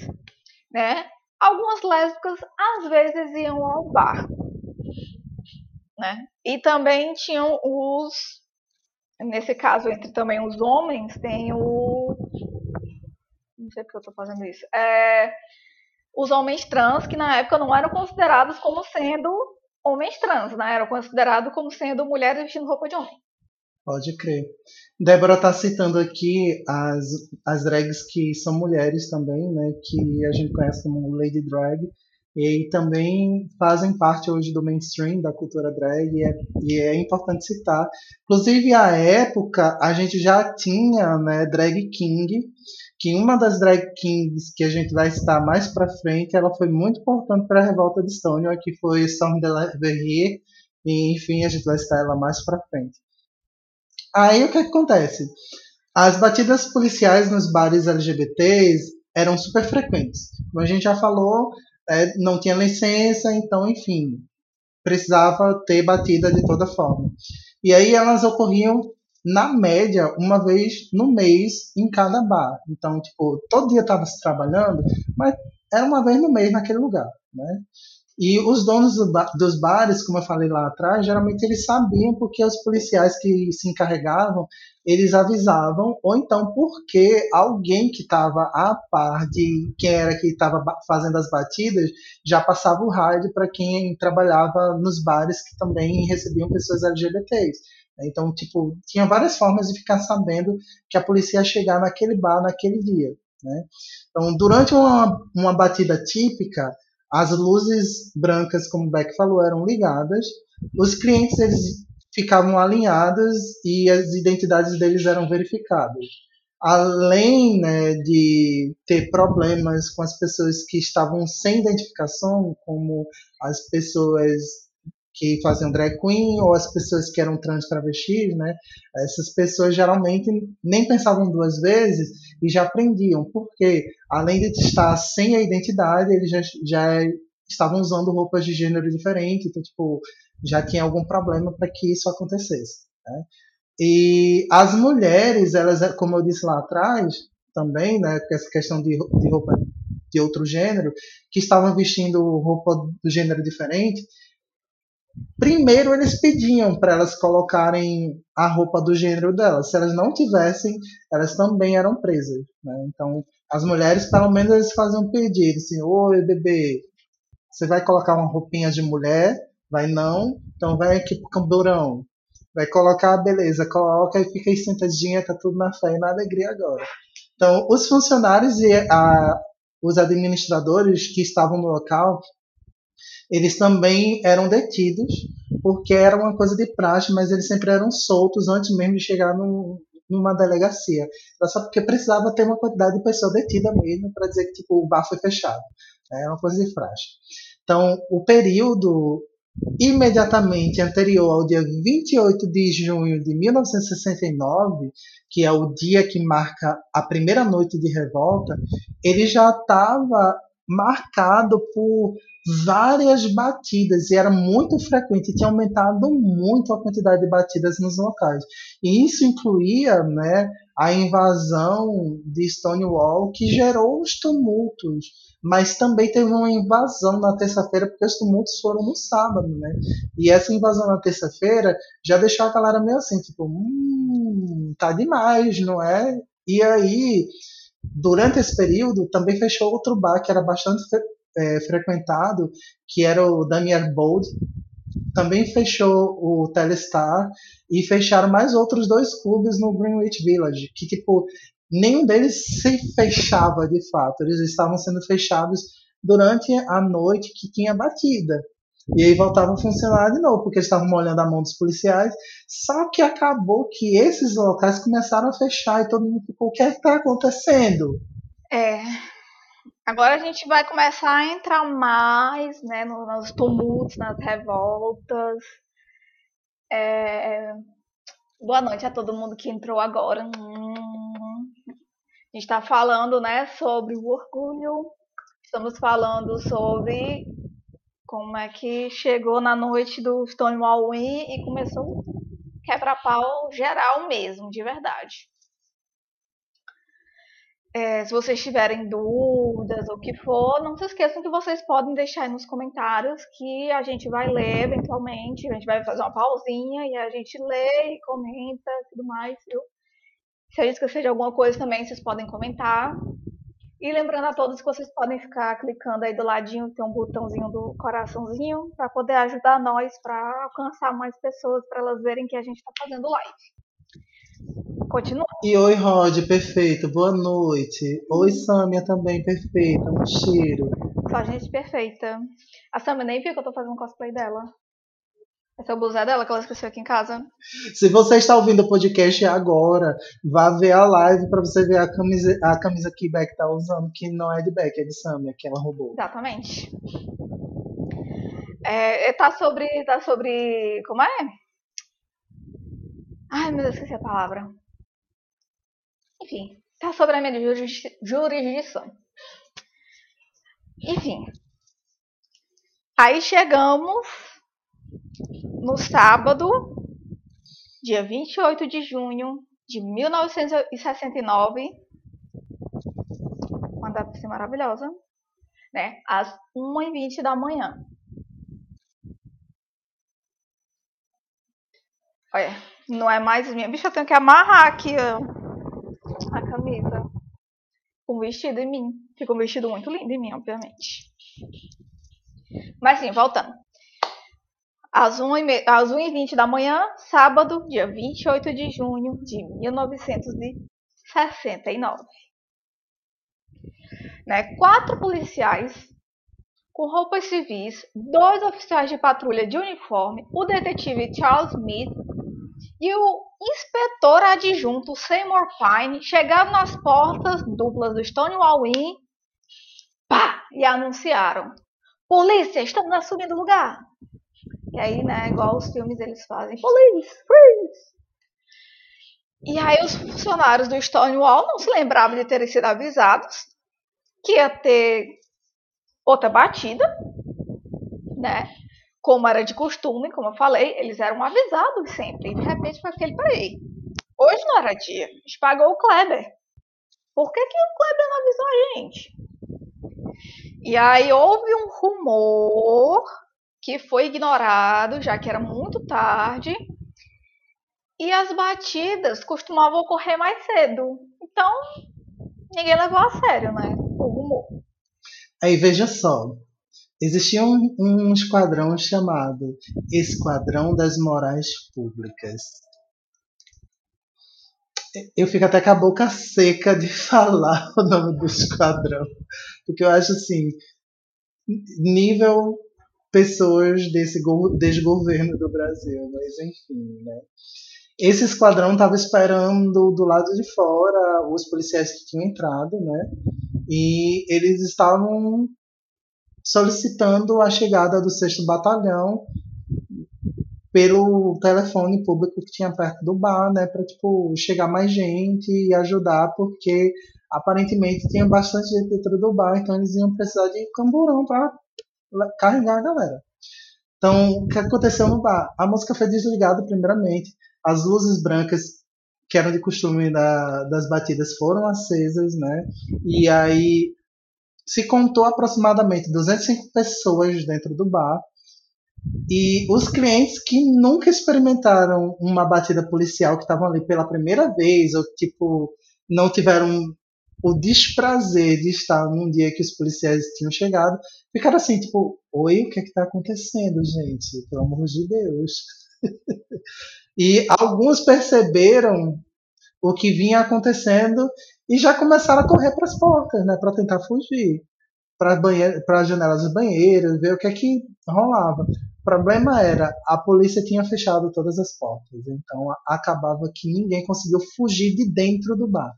né? Algumas lésbicas às vezes iam ao bar, né? E também tinham os, nesse caso entre também os homens, tem o, não sei porque eu estou fazendo isso, é, os homens trans que na época não eram considerados como sendo homens trans, né? Eram considerados como sendo mulheres vestindo roupa de homem. Pode crer. Débora está citando aqui as, as drags que são mulheres também, né? Que a gente conhece como Lady Drag. E também fazem parte hoje do mainstream da cultura drag e é, e é importante citar. Inclusive, à época, a gente já tinha né, Drag King, que uma das drag kings que a gente vai citar mais para frente, ela foi muito importante para a revolta de Stonewall, que foi Storm de la Verrier, e enfim, a gente vai citar ela mais para frente. Aí o que, acontece? As batidas policiais nos bares LGBTs eram super frequentes. Como a gente já falou, é, não tinha licença, então, enfim, precisava ter batida de toda forma. E aí elas ocorriam, na média, uma vez no mês em cada bar. Então, tipo, todo dia estava se trabalhando, mas era uma vez no mês naquele lugar, né? E os donos dos bares, como eu falei lá atrás, geralmente eles sabiam porque os policiais que se encarregavam, eles avisavam, ou então porque alguém que estava a par de quem era que estava fazendo as batidas, já passava o rádio para quem trabalhava nos bares que também recebiam pessoas LGBTs. Então, tipo, tinha várias formas de ficar sabendo que a polícia ia chegar naquele bar naquele dia. Né? Então, durante uma, uma batida típica, as luzes brancas, como o Beck falou, eram ligadas. Os clientes eles ficavam alinhados e as identidades deles eram verificadas. Além né, de ter problemas com as pessoas que estavam sem identificação, como as pessoas que faziam drag queen ou as pessoas que eram trans travestis, né? Essas pessoas geralmente nem pensavam duas vezes e já aprendiam, porque além de estar sem a identidade, eles já, já estavam usando roupas de gênero diferente, então tipo já tinha algum problema para que isso acontecesse. Né? E as mulheres, elas, como eu disse lá atrás, também, né, essa questão de, de roupa de outro gênero, que estavam vestindo roupa do gênero diferente, Primeiro, eles pediam para elas colocarem a roupa do gênero delas. Se elas não tivessem, elas também eram presas. Né? Então, as mulheres, pelo menos, eles faziam pedido assim: Oi, bebê, você vai colocar uma roupinha de mulher? Vai não? Então, vai aqui pro camburão. Vai colocar, beleza, coloca e fica aí sentadinha, tá tudo na fé e na alegria agora. Então, os funcionários e a, os administradores que estavam no local eles também eram detidos, porque era uma coisa de praxe, mas eles sempre eram soltos antes mesmo de chegar no, numa delegacia. Era só porque precisava ter uma quantidade de pessoa detida mesmo para dizer que tipo, o bar foi fechado. É uma coisa de praxe. Então, o período imediatamente anterior ao dia 28 de junho de 1969, que é o dia que marca a primeira noite de revolta, ele já estava marcado por várias batidas e era muito frequente, tinha aumentado muito a quantidade de batidas nos locais. E isso incluía né, a invasão de Stonewall que gerou os tumultos, mas também teve uma invasão na terça-feira porque os tumultos foram no sábado, né? E essa invasão na terça-feira já deixou a galera meio assim, tipo, hum, tá demais, não é? E aí, durante esse período, também fechou outro bar que era bastante é, frequentado, que era o Daniel Bold, também fechou o Telestar e fecharam mais outros dois clubes no Greenwich Village, que tipo nenhum deles se fechava de fato, eles estavam sendo fechados durante a noite que tinha batida. E aí voltavam a funcionar de novo, porque eles estavam molhando a mão dos policiais. Só que acabou que esses locais começaram a fechar e todo mundo ficou: o que é está acontecendo? É, Agora a gente vai começar a entrar mais né, nos tumultos, nas revoltas. É... Boa noite a todo mundo que entrou agora. Hum... A gente está falando né, sobre o orgulho, estamos falando sobre como é que chegou na noite do Stonewall Inn e começou quebra-pau geral mesmo, de verdade. É, se vocês tiverem dúvidas ou o que for, não se esqueçam que vocês podem deixar aí nos comentários que a gente vai ler eventualmente. A gente vai fazer uma pausinha e a gente lê e comenta e tudo mais, viu? Se eu esquecer de alguma coisa também, vocês podem comentar. E lembrando a todos que vocês podem ficar clicando aí do ladinho, tem um botãozinho do coraçãozinho, para poder ajudar nós para alcançar mais pessoas, para elas verem que a gente está fazendo live. Continua. E oi, Rod, perfeito. Boa noite. Oi, Samia também, perfeita. Um cheiro. Só gente perfeita. A Samia nem viu que eu tô fazendo cosplay dela. Esse é o blusé dela que ela esqueceu aqui em casa. Se você está ouvindo o podcast agora, vá ver a live para você ver a camisa, a camisa que Beck tá usando, que não é de Beck, é de Samia, que ela roubou. Exatamente. É, tá sobre. Tá sobre. Como é? Ai, meu Deus, esqueci a palavra. Enfim, tá sobre a minha jurisdição. Enfim. Aí chegamos no sábado, dia 28 de junho de 1969. Uma data assim maravilhosa, né? Às 1h20 da manhã. Olha, não é mais minha. Bicho, eu tenho que amarrar aqui, ó a camisa com vestido em mim. Ficou um vestido muito lindo em mim, obviamente. Mas sim, voltando. Às 1h20 da manhã, sábado, dia 28 de junho de 1969. Né? Quatro policiais com roupas civis, dois oficiais de patrulha de uniforme, o detetive Charles Smith e o inspetor adjunto Seymour Pine chegaram nas portas duplas do Stonewall Inn pá, e anunciaram: Polícia, estamos assumindo lugar. E aí, né, igual os filmes eles fazem: Police, freeze! E aí os funcionários do Stonewall não se lembravam de terem sido avisados que ia ter outra batida, né? Como era de costume, como eu falei, eles eram avisados sempre. E de repente foi aquele, peraí, hoje não era dia, a gente pagou o Kleber. Por que, que o Kleber não avisou a gente? E aí houve um rumor que foi ignorado, já que era muito tarde, e as batidas costumavam ocorrer mais cedo. Então, ninguém levou a sério, né? O rumor. Aí veja só, Existia um, um esquadrão chamado Esquadrão das Morais Públicas. Eu fico até com a boca seca de falar o nome do esquadrão, porque eu acho assim, nível pessoas desse desgoverno do Brasil, mas enfim, né? Esse esquadrão estava esperando do lado de fora os policiais que tinham entrado, né? E eles estavam solicitando a chegada do 6 Batalhão pelo telefone público que tinha perto do bar, né, para tipo chegar mais gente e ajudar, porque aparentemente tinha bastante gente dentro do bar, então eles iam precisar de camburão para carregar a galera. Então, o que aconteceu no bar? A música foi desligada primeiramente, as luzes brancas que eram de costume da, das batidas foram acesas, né? E aí se contou aproximadamente 205 pessoas dentro do bar. E os clientes que nunca experimentaram uma batida policial, que estavam ali pela primeira vez, ou tipo, não tiveram o desprazer de estar num dia que os policiais tinham chegado, ficaram assim, tipo, oi, o que é que tá acontecendo, gente? Pelo amor de Deus. e alguns perceberam o que vinha acontecendo e já começaram a correr para as portas, né, para tentar fugir para as janelas dos banheiros, ver o que é que rolava. O problema era a polícia tinha fechado todas as portas, então acabava que ninguém conseguiu fugir de dentro do bar.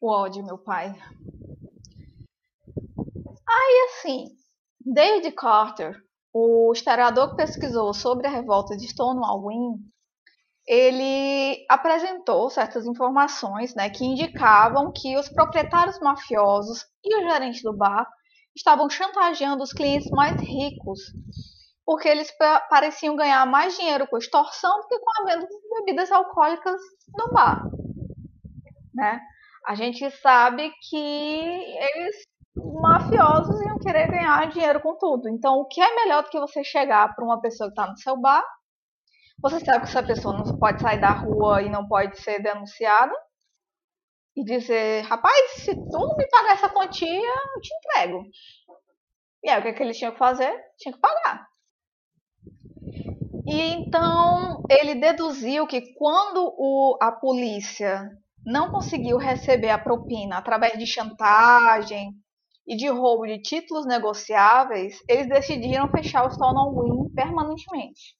O ódio, meu pai. Aí assim, David Carter, o historiador que pesquisou sobre a revolta de Stonewall Inn, ele apresentou certas informações né, que indicavam que os proprietários mafiosos e o gerente do bar estavam chantageando os clientes mais ricos, porque eles pareciam ganhar mais dinheiro com extorsão do que com a venda de bebidas alcoólicas no bar. Né? A gente sabe que eles, mafiosos, iam querer ganhar dinheiro com tudo. Então, o que é melhor do que você chegar para uma pessoa que está no seu bar você sabe que essa pessoa não pode sair da rua e não pode ser denunciada. E dizer, rapaz, se tu não me pagar essa quantia, eu te entrego. E aí o que, é que ele tinha que fazer? Tinha que pagar. E então ele deduziu que quando o, a polícia não conseguiu receber a propina através de chantagem e de roubo de títulos negociáveis, eles decidiram fechar o Stonewall Win permanentemente.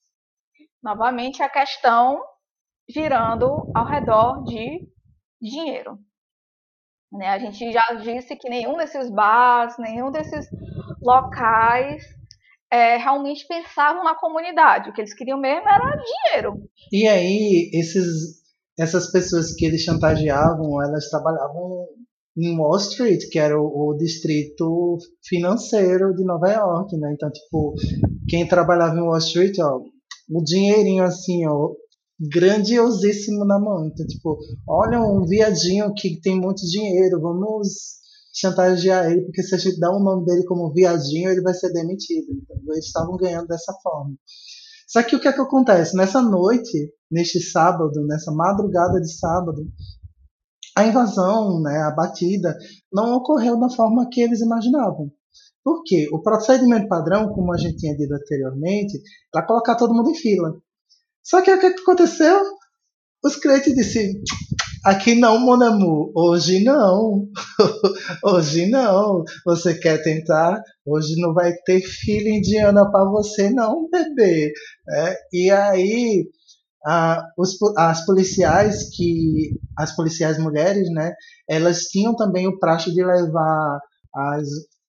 Novamente a questão girando ao redor de dinheiro. Né? A gente já disse que nenhum desses bares, nenhum desses locais é, realmente pensavam na comunidade. O que eles queriam mesmo era dinheiro. E aí, esses, essas pessoas que eles chantageavam, elas trabalhavam em Wall Street, que era o, o, distrito financeiro de Nova York, né? Então, tipo, quem trabalhava em Wall Street, ó, um dinheirinho assim, ó, grandiosíssimo na mão. Então, tipo, olha um viadinho que tem muito dinheiro, vamos chantagear ele, porque se a gente dá o nome dele como viadinho, ele vai ser demitido. Então, eles estavam ganhando dessa forma. Só que o que é que acontece? Nessa noite, neste sábado, nessa madrugada de sábado, a invasão, né, a batida, não ocorreu da forma que eles imaginavam. Por quê? O procedimento padrão, como a gente tinha dito anteriormente, para colocar todo mundo em fila. Só que o que aconteceu? Os crentes disseram: aqui não, mon amour, hoje não, hoje não. Você quer tentar? Hoje não vai ter fila indiana para você, não, bebê. É, e aí, os, as policiais que as policiais mulheres, né, elas tinham também o praxe de levar as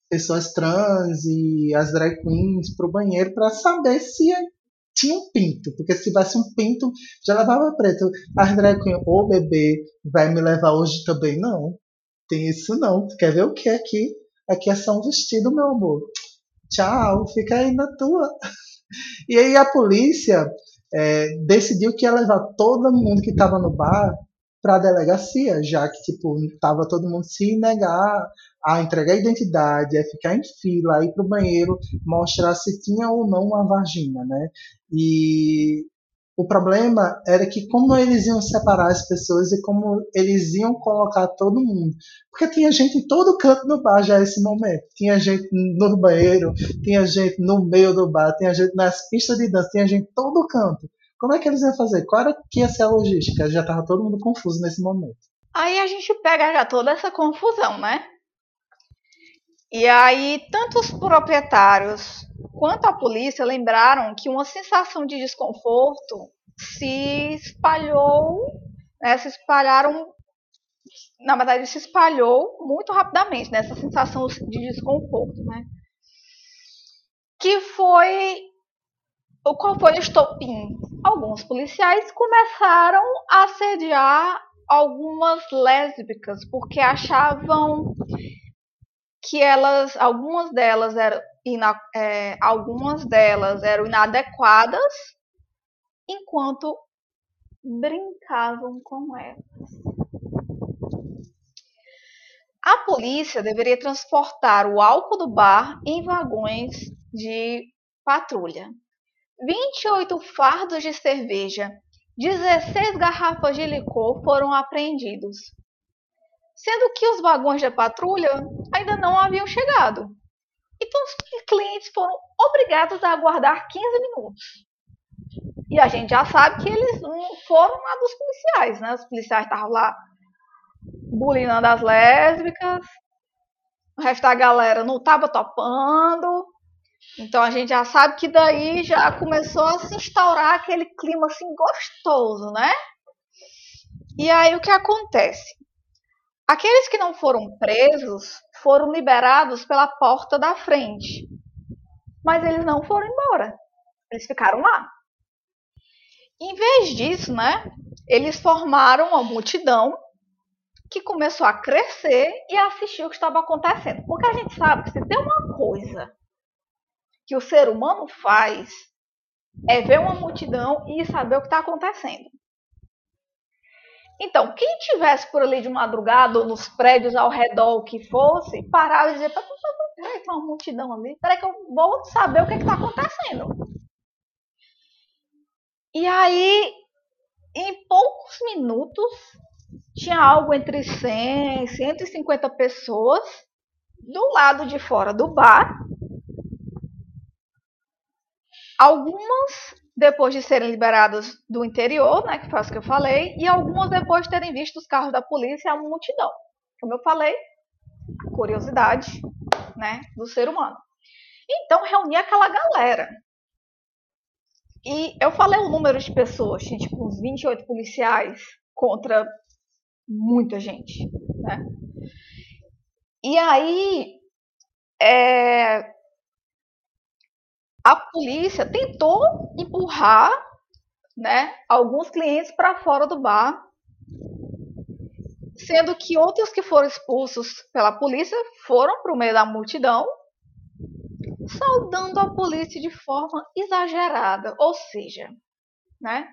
pessoas trans e as drag queens para o banheiro para saber se tinha um pinto, porque se tivesse um pinto, já levava preto. As drag queens, ô bebê, vai me levar hoje também? Não, tem isso não. Quer ver o que aqui? Aqui é só um vestido, meu amor. Tchau, fica aí na tua. E aí a polícia é, decidiu que ia levar todo mundo que estava no bar para a delegacia, já que tipo tava todo mundo se negar a entregar a identidade, a ficar em fila, a ir para o banheiro, mostrar se tinha ou não uma vagina, né? E o problema era que como eles iam separar as pessoas e como eles iam colocar todo mundo. Porque tinha gente em todo canto do bar já nesse momento. Tinha gente no banheiro, tinha gente no meio do bar, tinha gente nas pistas de dança, tinha gente em todo canto. Como é que eles iam fazer? Qual era que ia ser a logística? Já estava todo mundo confuso nesse momento. Aí a gente pega já toda essa confusão, né? E aí, tanto os proprietários quanto a polícia lembraram que uma sensação de desconforto se espalhou, né, se espalharam, na verdade, se espalhou muito rapidamente, nessa né, sensação de desconforto, né? Que foi o qual foi o estopim? Alguns policiais começaram a assediar algumas lésbicas porque achavam que elas, algumas delas eram, ina, é, algumas delas eram inadequadas, enquanto brincavam com elas. A polícia deveria transportar o álcool do bar em vagões de patrulha. 28 fardos de cerveja, 16 garrafas de licor foram apreendidos, sendo que os vagões de patrulha ainda não haviam chegado. Então os clientes foram obrigados a aguardar 15 minutos. E a gente já sabe que eles não foram lá dos policiais, né? Os policiais estavam lá bulinando as lésbicas, o resto da galera não estava topando. Então a gente já sabe que daí já começou a se instaurar aquele clima assim gostoso, né? E aí o que acontece? Aqueles que não foram presos foram liberados pela porta da frente. Mas eles não foram embora. Eles ficaram lá. Em vez disso, né, eles formaram uma multidão que começou a crescer e a assistir o que estava acontecendo. Porque a gente sabe que se tem uma coisa que o ser humano faz é ver uma multidão e saber o que está acontecendo. Então, quem tivesse por ali de madrugada ou nos prédios ao redor, o que fosse, parava e dizia: peraí, tem uma multidão ali, peraí que eu vou saber o que está acontecendo. E aí, em poucos minutos, tinha algo entre 100 e 150 pessoas do lado de fora do bar. Algumas depois de serem liberadas do interior, né, que foi o que eu falei, e algumas depois de terem visto os carros da polícia e a multidão. Como eu falei, curiosidade, né, do ser humano. Então reuni aquela galera. E eu falei o número de pessoas, tinha tipo uns 28 policiais contra muita gente, né? E aí, é, a polícia tentou empurrar, né, alguns clientes para fora do bar, sendo que outros que foram expulsos pela polícia foram para o meio da multidão, saudando a polícia de forma exagerada, ou seja, né,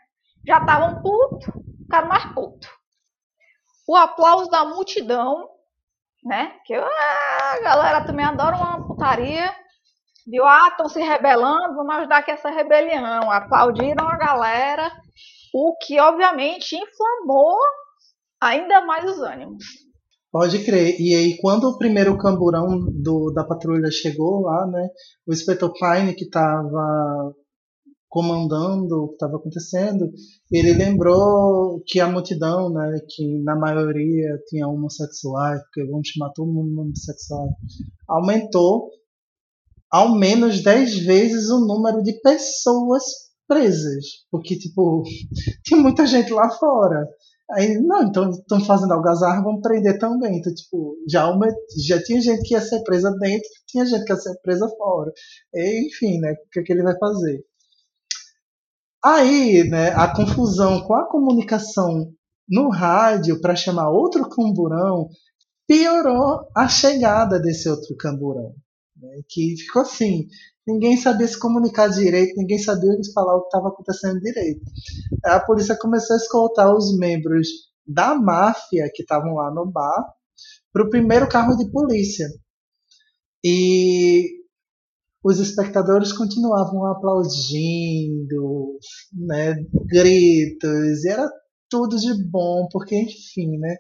já estavam puto, ficaram mais puto o aplauso da multidão, né? Que ah, a galera também adora uma putaria. Viu? Ah, estão se rebelando, vamos ajudar aqui essa rebelião. Aplaudiram a galera, o que obviamente inflamou ainda mais os ânimos. Pode crer. E aí, quando o primeiro camburão do, da patrulha chegou lá, né? O inspetor Pine, que estava comandando o que estava acontecendo, ele lembrou que a multidão, né, que na maioria tinha homossexuais, porque vamos chamar todo mundo homossexual, aumentou ao menos 10 vezes o número de pessoas presas, porque tipo tinha muita gente lá fora. Aí, não, então estão fazendo algazarra, vamos prender também. Então, tipo, já, uma, já tinha gente que ia ser presa dentro, tinha gente que ia ser presa fora. E, enfim, né? O que, é que ele vai fazer? Aí, né, a confusão com a comunicação no rádio para chamar outro camburão piorou a chegada desse outro camburão. Né, que ficou assim: ninguém sabia se comunicar direito, ninguém sabia falar o que estava acontecendo direito. A polícia começou a escoltar os membros da máfia que estavam lá no bar para o primeiro carro de polícia. E os espectadores continuavam aplaudindo, né, gritos, e era tudo de bom, porque enfim, né,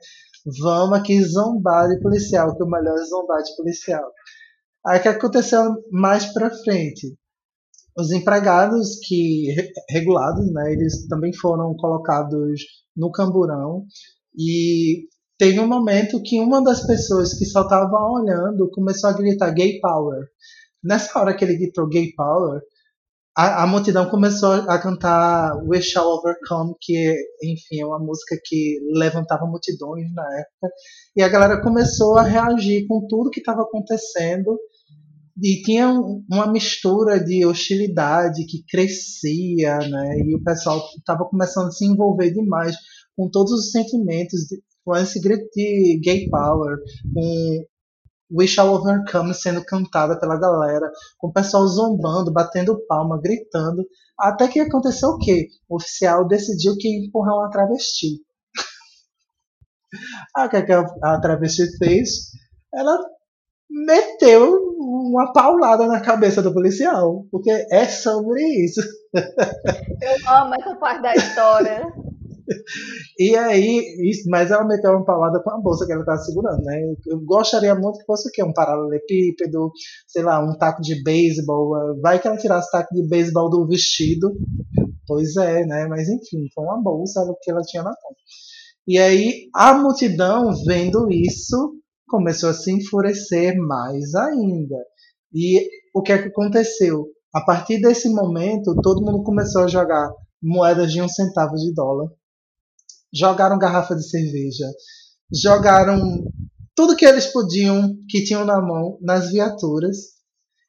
vamos aqui zombar de policial, que o melhor é zombar de policial. Aí o que aconteceu mais para frente? Os empregados que regulados, né, eles também foram colocados no camburão e teve um momento que uma das pessoas que só estava olhando começou a gritar gay power nessa hora que ele gritou Gay Power, a, a, multidão começou a cantar We Shall Overcome, que, enfim, é uma música que levantava multidões na época. E a galera começou a reagir com tudo que estava acontecendo. E tinha uma mistura de hostilidade que crescia, né? E o pessoal estava começando a se envolver demais com todos os sentimentos, de, com esse grito de gay power, com We Shall Overcome sendo cantada pela galera, com o pessoal zombando, batendo palma, gritando. Até que aconteceu o quê? O oficial decidiu que ia empurrar uma travesti. Ah, o que, é a travesti fez? Ela meteu uma paulada na cabeça do policial, porque é sobre isso. Eu amo essa parte da história. E aí, mas ela meteu uma paulada com a bolsa que ela estava segurando, né? Eu gostaria muito que fosse o quê? Um paralelepípedo, sei lá, um taco de beisebol. Vai que ela tirasse taco de beisebol do vestido. Pois é, né? Mas enfim, foi uma bolsa que ela tinha na mão. E aí a multidão, vendo isso, começou a se enfurecer mais ainda. E o que é que aconteceu? A partir desse momento, todo mundo começou a jogar moedas de um centavo de dólar, jogaram garrafa de cerveja, jogaram tudo que eles podiam, que tinham na mão, nas viaturas.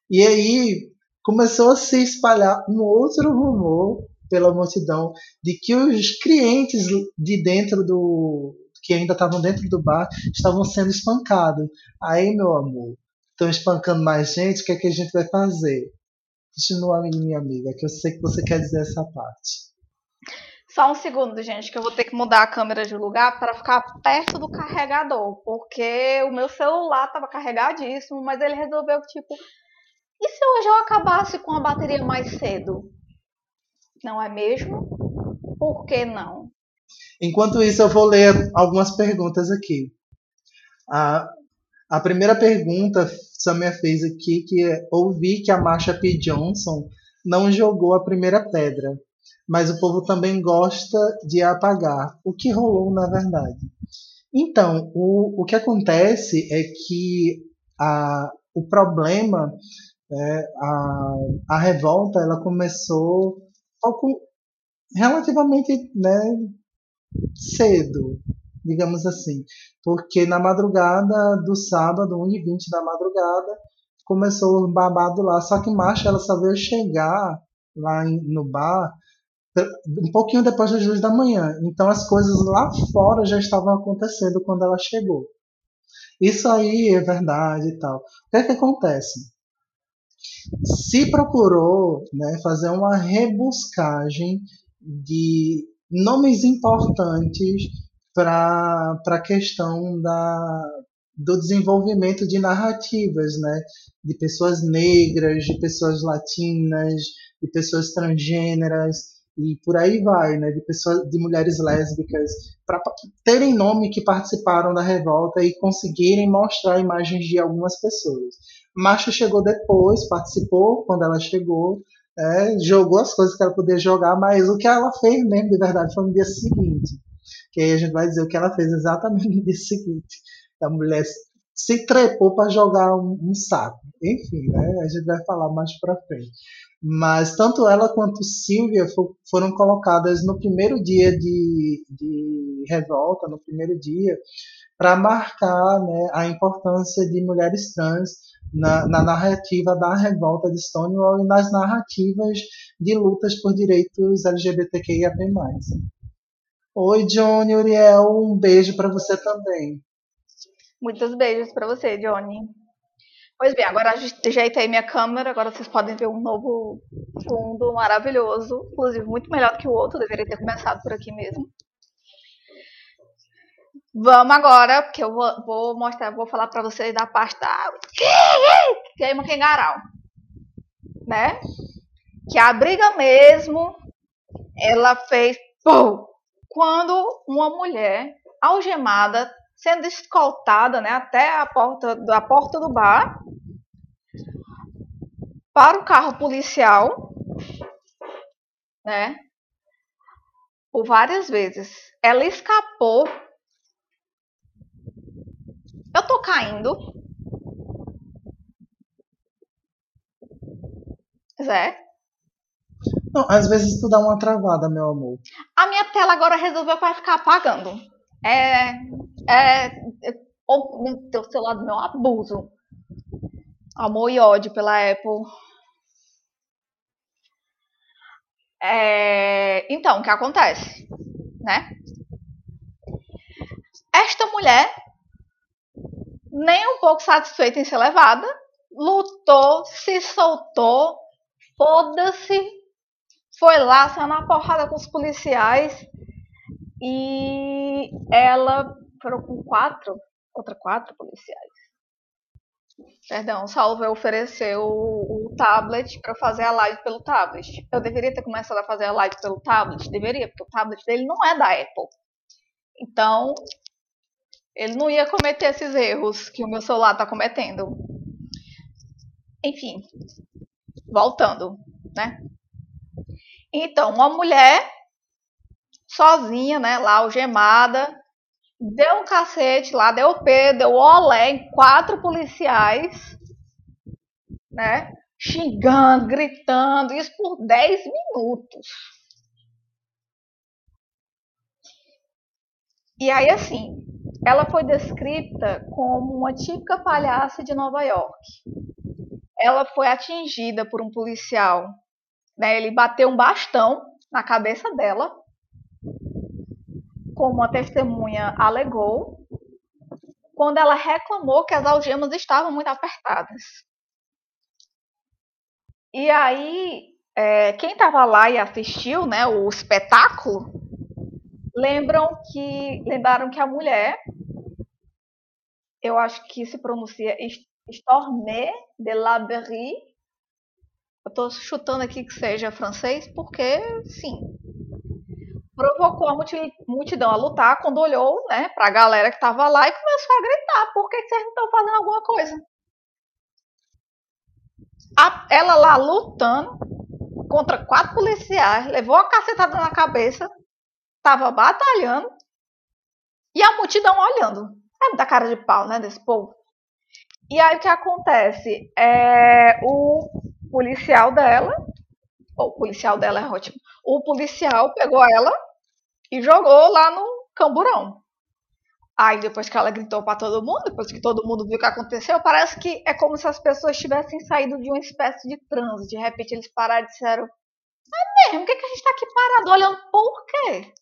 E aí começou a se espalhar um outro rumor pela multidão de que os clientes de dentro do que ainda estavam dentro do bar estavam sendo espancados. Aí, meu amor, estão espancando mais gente, o que é que a gente vai fazer? Continua, minha amiga, que eu sei que você quer dizer essa parte. Só um segundo, gente, que eu vou ter que mudar a câmera de lugar para ficar perto do carregador, porque o meu celular estava carregadíssimo, mas ele resolveu tipo, e se hoje eu acabasse com a bateria mais cedo? Não é mesmo? Por que não? Enquanto isso, eu vou ler algumas perguntas aqui. A, a primeira pergunta Samia fez aqui que é ouvi que a Marsha P. Johnson não jogou a primeira pedra, mas o povo também gosta de apagar. O que rolou na verdade? Então, o, o que acontece é que a, o problema, é, a, a revolta, ela começou relativamente né, cedo, digamos assim, porque na madrugada do sábado, 1h20 da madrugada, começou o babado lá, só que Marcha ela só veio chegar lá no bar um pouquinho depois das duas da manhã, então as coisas lá fora já estavam acontecendo quando ela chegou. Isso aí é verdade e tal. O que é que acontece? Se procurou né, fazer uma rebuscagem de nomes importantes para a questão da, do desenvolvimento de narrativas, né? de pessoas negras, de pessoas latinas, de pessoas transgêneras e por aí vai, né? de pessoas, de mulheres lésbicas, para terem nome que participaram da revolta e conseguirem mostrar imagens de algumas pessoas. Macha chegou depois, participou quando ela chegou, é, jogou as coisas que ela podia jogar, mas o que ela fez mesmo de verdade foi no dia seguinte. Que aí a gente vai dizer o que ela fez exatamente no dia seguinte. A mulher se trepou para jogar um, um, saco. Enfim, né? A gente vai falar mais para frente. Mas tanto ela quanto Silvia for, foram colocadas no primeiro dia de, de revolta, no primeiro dia, para marcar né, a importância de mulheres trans na, na, narrativa da revolta de Stonewall e nas narrativas de lutas por direitos LGBTQIA+. Oi, Johnny Uriel, um beijo para você também. Muitos beijos para você, Johnny. Pois bem, agora ajeitei minha câmera, agora vocês podem ver um novo fundo maravilhoso, inclusive muito melhor que o outro, deveria ter começado por aqui mesmo. Vamos agora, porque eu vou, mostrar, vou falar para vocês da parte da queima Kengarau, né? Que a briga mesmo, ela fez pum, quando uma mulher algemada, sendo escoltada, né, até a porta, a porta do bar, para o carro policial, né? Por várias vezes. Ela escapou eu tô caindo. Zé? Não, às vezes tu dá uma travada, meu amor. A minha tela agora resolveu vai ficar apagando. É. É. Oh, meu Deus, seu lado meu abuso. Amor e ódio pela Apple. É, então, o que acontece? Né? Esta mulher nem um pouco satisfeita em ser levada, lutou, se soltou, foda-se, foi lá, saiu na porrada com os policiais e ela foram com quatro, outra quatro policiais. Perdão, o Salve ofereceu o, o tablet para fazer a live pelo tablet. Eu deveria ter começado a fazer a live pelo tablet? Deveria, porque o tablet dele não é da Apple. Então, ele não ia cometer esses erros que o meu celular está cometendo. Enfim, voltando, né? Então, uma mulher sozinha, né, lá algemada, deu um cacete lá, deu o P, deu olé em quatro policiais, né, xingando, gritando, isso por 10 minutos. E aí, assim, ela foi descrita como uma típica palhaça de Nova York. Ela foi atingida por um policial, né? Ele bateu um bastão na cabeça dela, como a testemunha alegou, quando ela reclamou que as algemas estavam muito apertadas. E aí, é, quem estava lá e assistiu, né, o espetáculo, lembram que lembraram que a mulher, eu acho que se pronuncia Stormé de la Berry. Eu estou chutando aqui que seja francês, porque sim. Provocou a multidão a lutar quando olhou né, para a galera que estava lá e começou a gritar: por que vocês não estão fazendo alguma coisa? A, ela lá lutando contra quatro policiais, levou a cacetada na cabeça, estava batalhando e a multidão olhando. É muita cara de pau, né, desse povo. E aí o que acontece? É, o policial dela, o policial dela é ótimo, o policial pegou ela e jogou lá no camburão. Aí depois que ela gritou para todo mundo, depois que todo mundo viu o que aconteceu, parece que é como se as pessoas tivessem saído de uma espécie de transe. De repente eles pararam e disseram: É mesmo? Por que, que a gente tá aqui parado olhando por quê?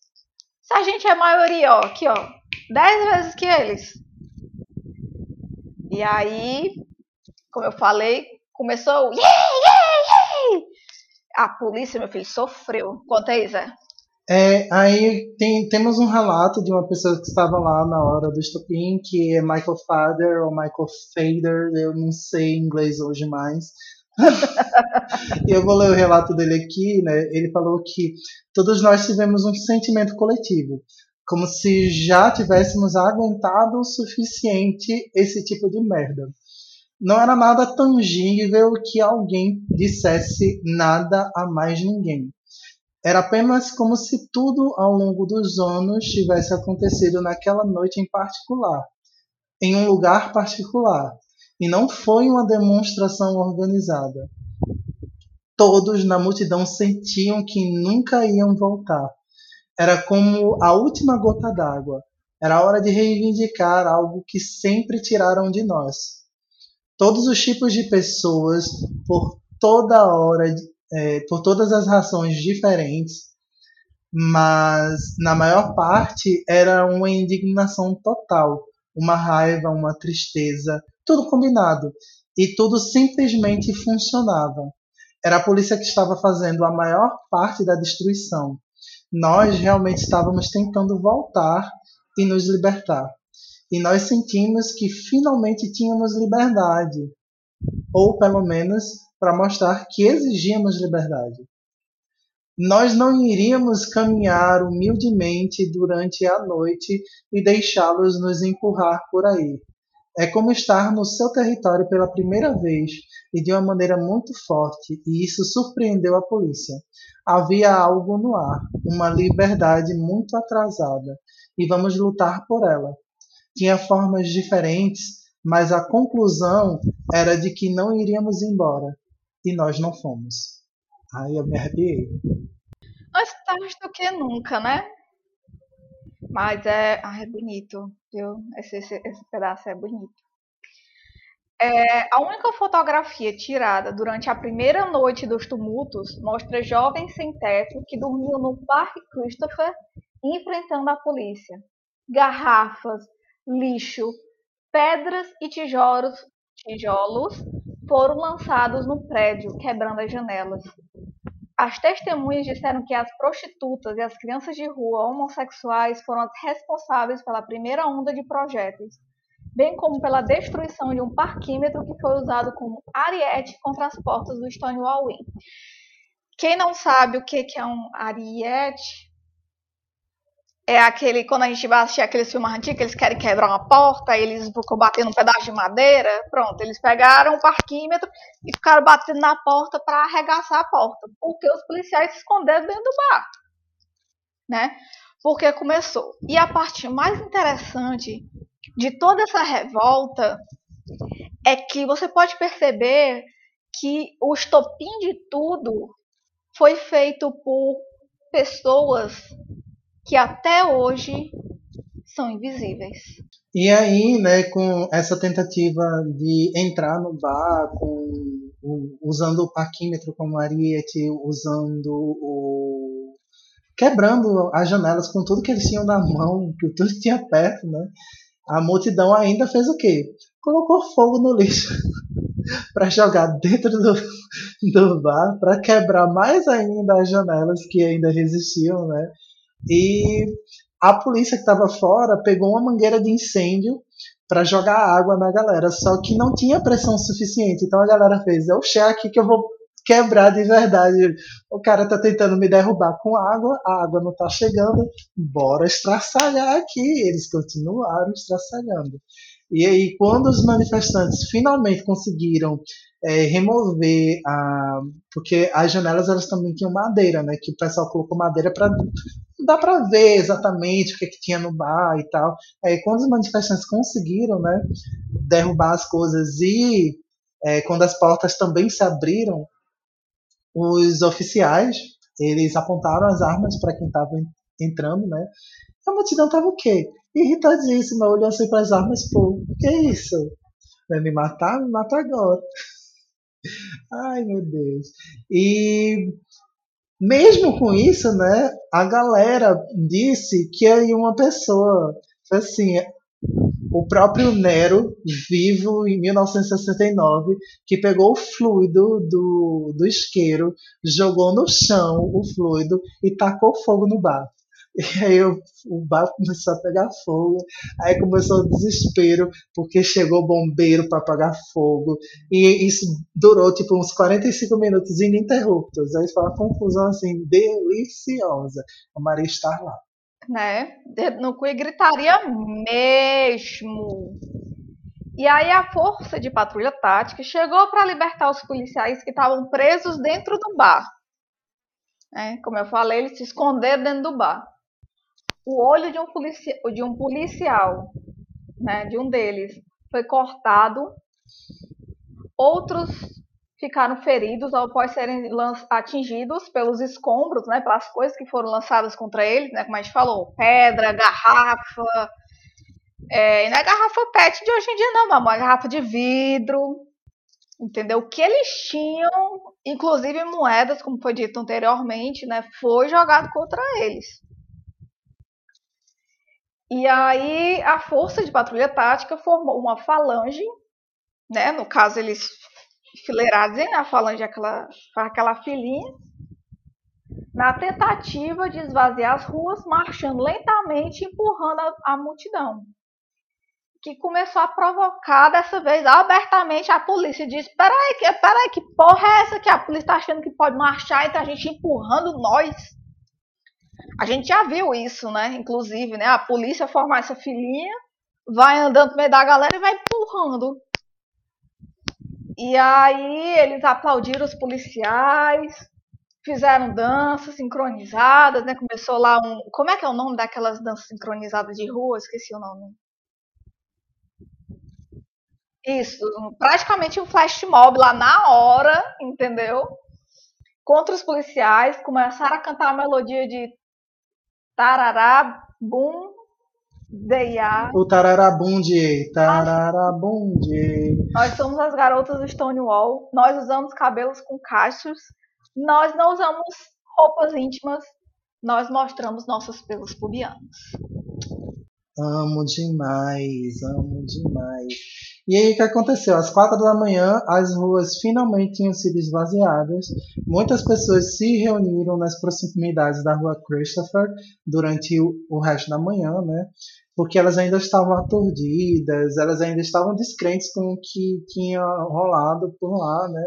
Se a gente é maioria, ó, aqui, ó, dez vezes que eles. E aí, como eu falei, começou. Yeah, yeah, yeah! A polícia, meu filho, sofreu. Conta aí, Zé. É, aí tem, temos um relato de uma pessoa que estava lá na hora do estopim, que é Michael Fader ou Michael Fader, eu não sei inglês hoje mais. eu vou ler o relato dele aqui, né? Ele falou que todos nós tivemos um sentimento coletivo, como se já tivéssemos aguentado o suficiente esse tipo de merda. Não era nada tangível que alguém dissesse nada a mais ninguém. Era apenas como se tudo ao longo dos anos tivesse acontecido naquela noite em particular, em um lugar particular, e não foi uma demonstração organizada. Todos na multidão sentiam que nunca iam voltar. Era como a última gota d'água. Era hora de reivindicar algo que sempre tiraram de nós. Todos os tipos de pessoas, por toda hora, é, por todas as razões diferentes, mas na maior parte era uma indignação total, uma raiva, uma tristeza, tudo combinado. E tudo simplesmente funcionava. Era a polícia que estava fazendo a maior parte da destruição. Nós realmente estávamos tentando voltar e nos libertar. E nós sentimos que finalmente tínhamos liberdade. Ou pelo menos para mostrar que exigíamos liberdade. Nós não iríamos caminhar humildemente durante a noite e deixá-los nos empurrar por aí. É como estar no seu território pela primeira vez e de uma maneira muito forte, e isso surpreendeu a polícia. Havia algo no ar, uma liberdade muito atrasada, e vamos lutar por ela. Tinha formas diferentes, mas a conclusão era de que não iríamos embora, e nós não fomos. Aí eu me arrepiei. Mais tarde do que nunca, né? Mas é, ah, é bonito, viu? Esse, esse, esse pedaço é bonito. É, a única fotografia tirada durante a primeira noite dos tumultos mostra jovens sem teto que dormiam no Parque Christopher enfrentando a polícia. Garrafas, lixo, pedras e tijolos, tijolos foram lançados no prédio, quebrando as janelas. As testemunhas disseram que as prostitutas e as crianças de rua homossexuais foram as responsáveis pela primeira onda de projéteis, bem como pela destruição de um parquímetro que foi usado como ariete contra as portas do Stonewall Inn. Quem não sabe o que é um ariete, é aquele, quando a gente vai assistir aqueles filmes antigos, eles querem quebrar uma porta, eles ficam batendo um pedaço de madeira, pronto, eles pegaram o parquímetro e ficaram batendo na porta para arregaçar a porta, porque os policiais se esconderam dentro do bar, né? Porque começou. E a parte mais interessante de toda essa revolta é que você pode perceber que o estopim de tudo foi feito por pessoas que até hoje são invisíveis. E aí, né, com essa tentativa de entrar no bar, com, usando o parquímetro como ariete, usando o. quebrando as janelas com tudo que eles tinham na mão, que tudo que tinha perto, né? A multidão ainda fez o quê? Colocou fogo no lixo para jogar dentro do, do bar, para quebrar mais ainda as janelas que ainda resistiam, né? E a polícia que estava fora pegou uma mangueira de incêndio para jogar água na galera, só que não tinha pressão suficiente. Então a galera fez: é o chá aqui que eu vou quebrar de verdade. O cara tá tentando me derrubar com água, a água não tá chegando, bora estraçalhar aqui. Eles continuaram estraçalhando. E aí, quando os manifestantes finalmente conseguiram é, remover a. Porque as janelas elas também tinham madeira, né? Que o pessoal colocou madeira para dá para ver exatamente o que, que tinha no bar e tal. Aí, quando os manifestantes conseguiram, né, derrubar as coisas e é, quando as portas também se abriram, os oficiais eles apontaram as armas para quem estava entrando, né? A multidão tava o quê? Irritadíssima, olhando assim para as armas, pô, que isso? Vai me matar? Me mata agora. Ai, meu Deus. E mesmo com isso, né, a galera disse que aí uma pessoa, assim, o próprio Nero, vivo em 1969, que pegou o fluido do, do isqueiro, jogou no chão o fluido e tacou fogo no bar. E aí o, o bar começou a pegar fogo, aí começou o desespero, porque chegou bombeiro para apagar fogo, e isso durou tipo uns 45 minutos ininterruptos. Aí foi uma confusão assim, deliciosa. A Maria estar lá. Né? No cu e gritaria mesmo. E aí a força de patrulha tática chegou para libertar os policiais que estavam presos dentro do bar. É, como eu falei, eles se esconderam dentro do bar o olho de um, de um policial, né, de um deles, foi cortado. Outros ficaram feridos após serem atingidos pelos escombros, né, pelas coisas que foram lançadas contra eles, né, como a gente falou, pedra, garrafa, é, e não é garrafa PET de hoje em dia não, mas é garrafa de vidro, entendeu? O que eles tinham, inclusive moedas, como foi dito anteriormente, né, foi jogado contra eles. E aí a força de patrulha tática formou uma falange, né? No caso eles fileirados, né? a falange é aquela, aquela filinha, na tentativa de esvaziar as ruas, marchando lentamente, empurrando a, a multidão. Que começou a provocar dessa vez abertamente a polícia. Disse: Peraí, peraí, que porra é essa que a polícia está achando que pode marchar e tá a gente empurrando nós? A gente já viu isso, né? Inclusive, né? A polícia formar essa filinha, vai andando no meio da galera e vai empurrando. E aí eles aplaudiram os policiais, fizeram danças sincronizadas, né? Começou lá um. Como é que é o nome daquelas danças sincronizadas de rua? Esqueci o nome. Isso, praticamente um flash mob lá na hora, entendeu? Contra os policiais, começaram a cantar a melodia de Tararabum Deia. O Tararabunde, Tararabunde. Nós somos as garotas do Stonewall. Nós usamos cabelos com cachos. Nós não usamos roupas íntimas. Nós mostramos nossos pelos pubianos. Amo demais, amo demais. E aí o que aconteceu? Às quatro da manhã, as ruas finalmente tinham sido esvaziadas. Muitas pessoas se reuniram nas proximidades da rua Christopher durante o, resto da manhã, né? Porque elas ainda estavam aturdidas, elas ainda estavam descrentes com o que tinha rolado por lá, né?